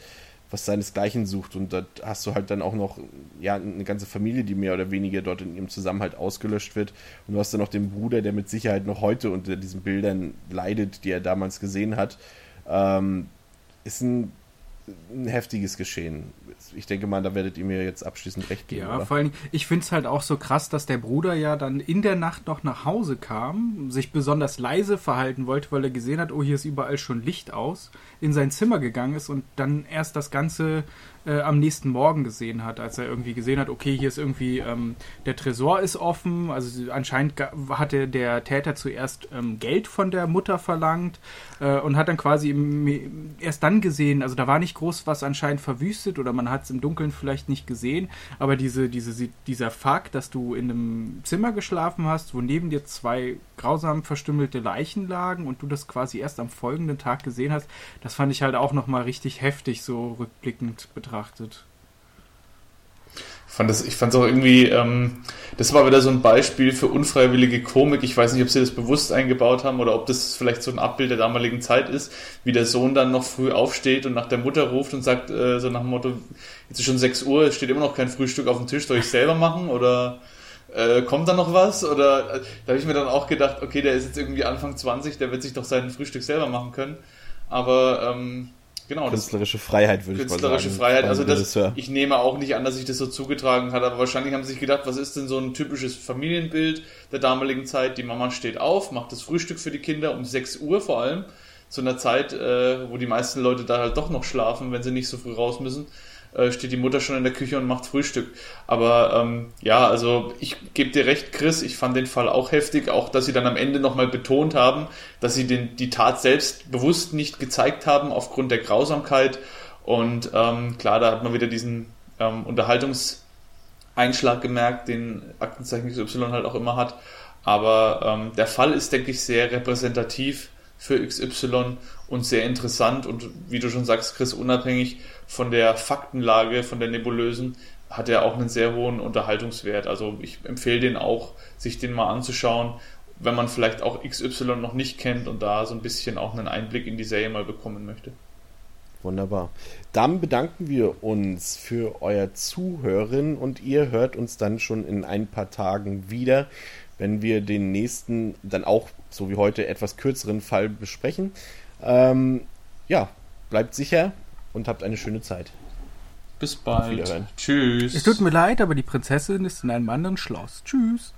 was seinesgleichen sucht. Und da hast du halt dann auch noch ja, eine ganze Familie, die mehr oder weniger dort in ihrem Zusammenhalt ausgelöscht wird. Und du hast dann noch den Bruder, der mit Sicherheit noch heute unter diesen Bildern leidet, die er damals gesehen hat. Ähm, ist ein, ein heftiges Geschehen ich denke mal, da werdet ihr mir jetzt abschließend recht geben. Ja, oder? vor allem, ich finde es halt auch so krass, dass der Bruder ja dann in der Nacht noch nach Hause kam, sich besonders leise verhalten wollte, weil er gesehen hat, oh, hier ist überall schon Licht aus, in sein Zimmer gegangen ist und dann erst das Ganze äh, am nächsten Morgen gesehen hat, als er irgendwie gesehen hat, okay, hier ist irgendwie, ähm, der Tresor ist offen, also anscheinend hatte der Täter zuerst ähm, Geld von der Mutter verlangt äh, und hat dann quasi im, erst dann gesehen, also da war nicht groß was anscheinend verwüstet oder man hat es im Dunkeln vielleicht nicht gesehen, aber diese, diese, dieser Fakt, dass du in einem Zimmer geschlafen hast, wo neben dir zwei grausam verstümmelte Leichen lagen und du das quasi erst am folgenden Tag gesehen hast, das fand ich halt auch nochmal richtig heftig, so rückblickend betrachtet betrachtet. Fand das, ich fand es auch irgendwie, ähm, das war wieder so ein Beispiel für unfreiwillige Komik. Ich weiß nicht, ob sie das bewusst eingebaut haben oder ob das vielleicht so ein Abbild der damaligen Zeit ist, wie der Sohn dann noch früh aufsteht und nach der Mutter ruft und sagt, äh, so nach dem Motto, jetzt ist schon 6 Uhr, es steht immer noch kein Frühstück auf dem Tisch, soll ich selber machen oder äh, kommt da noch was? Oder äh, da habe ich mir dann auch gedacht, okay, der ist jetzt irgendwie Anfang 20, der wird sich doch sein Frühstück selber machen können. Aber ähm, Genau, künstlerische Freiheit würde ich mal sagen. Künstlerische Freiheit, also das, ich nehme auch nicht an, dass sich das so zugetragen hat, aber wahrscheinlich haben sie sich gedacht, was ist denn so ein typisches Familienbild der damaligen Zeit? Die Mama steht auf, macht das Frühstück für die Kinder um 6 Uhr vor allem, zu einer Zeit, äh, wo die meisten Leute da halt doch noch schlafen, wenn sie nicht so früh raus müssen. Äh, steht die Mutter schon in der Küche und macht Frühstück. Aber ähm, ja, also ich gebe dir recht, Chris, ich fand den Fall auch heftig, auch dass sie dann am Ende nochmal betont haben, dass sie den, die Tat selbst bewusst nicht gezeigt haben aufgrund der Grausamkeit. Und ähm, klar, da hat man wieder diesen ähm, Unterhaltungseinschlag gemerkt, den Aktenzeichen XY halt auch immer hat. Aber ähm, der Fall ist, denke ich, sehr repräsentativ für XY und sehr interessant und wie du schon sagst, Chris, unabhängig von der Faktenlage, von der nebulösen, hat er auch einen sehr hohen Unterhaltungswert. Also ich empfehle den auch, sich den mal anzuschauen, wenn man vielleicht auch XY noch nicht kennt und da so ein bisschen auch einen Einblick in die Serie mal bekommen möchte. Wunderbar. Dann bedanken wir uns für euer Zuhören und ihr hört uns dann schon in ein paar Tagen wieder, wenn wir den nächsten, dann auch so wie heute, etwas kürzeren Fall besprechen. Ähm, ja, bleibt sicher und habt eine schöne Zeit. Bis bald. Tschüss. Es tut mir leid, aber die Prinzessin ist in einem anderen Schloss. Tschüss.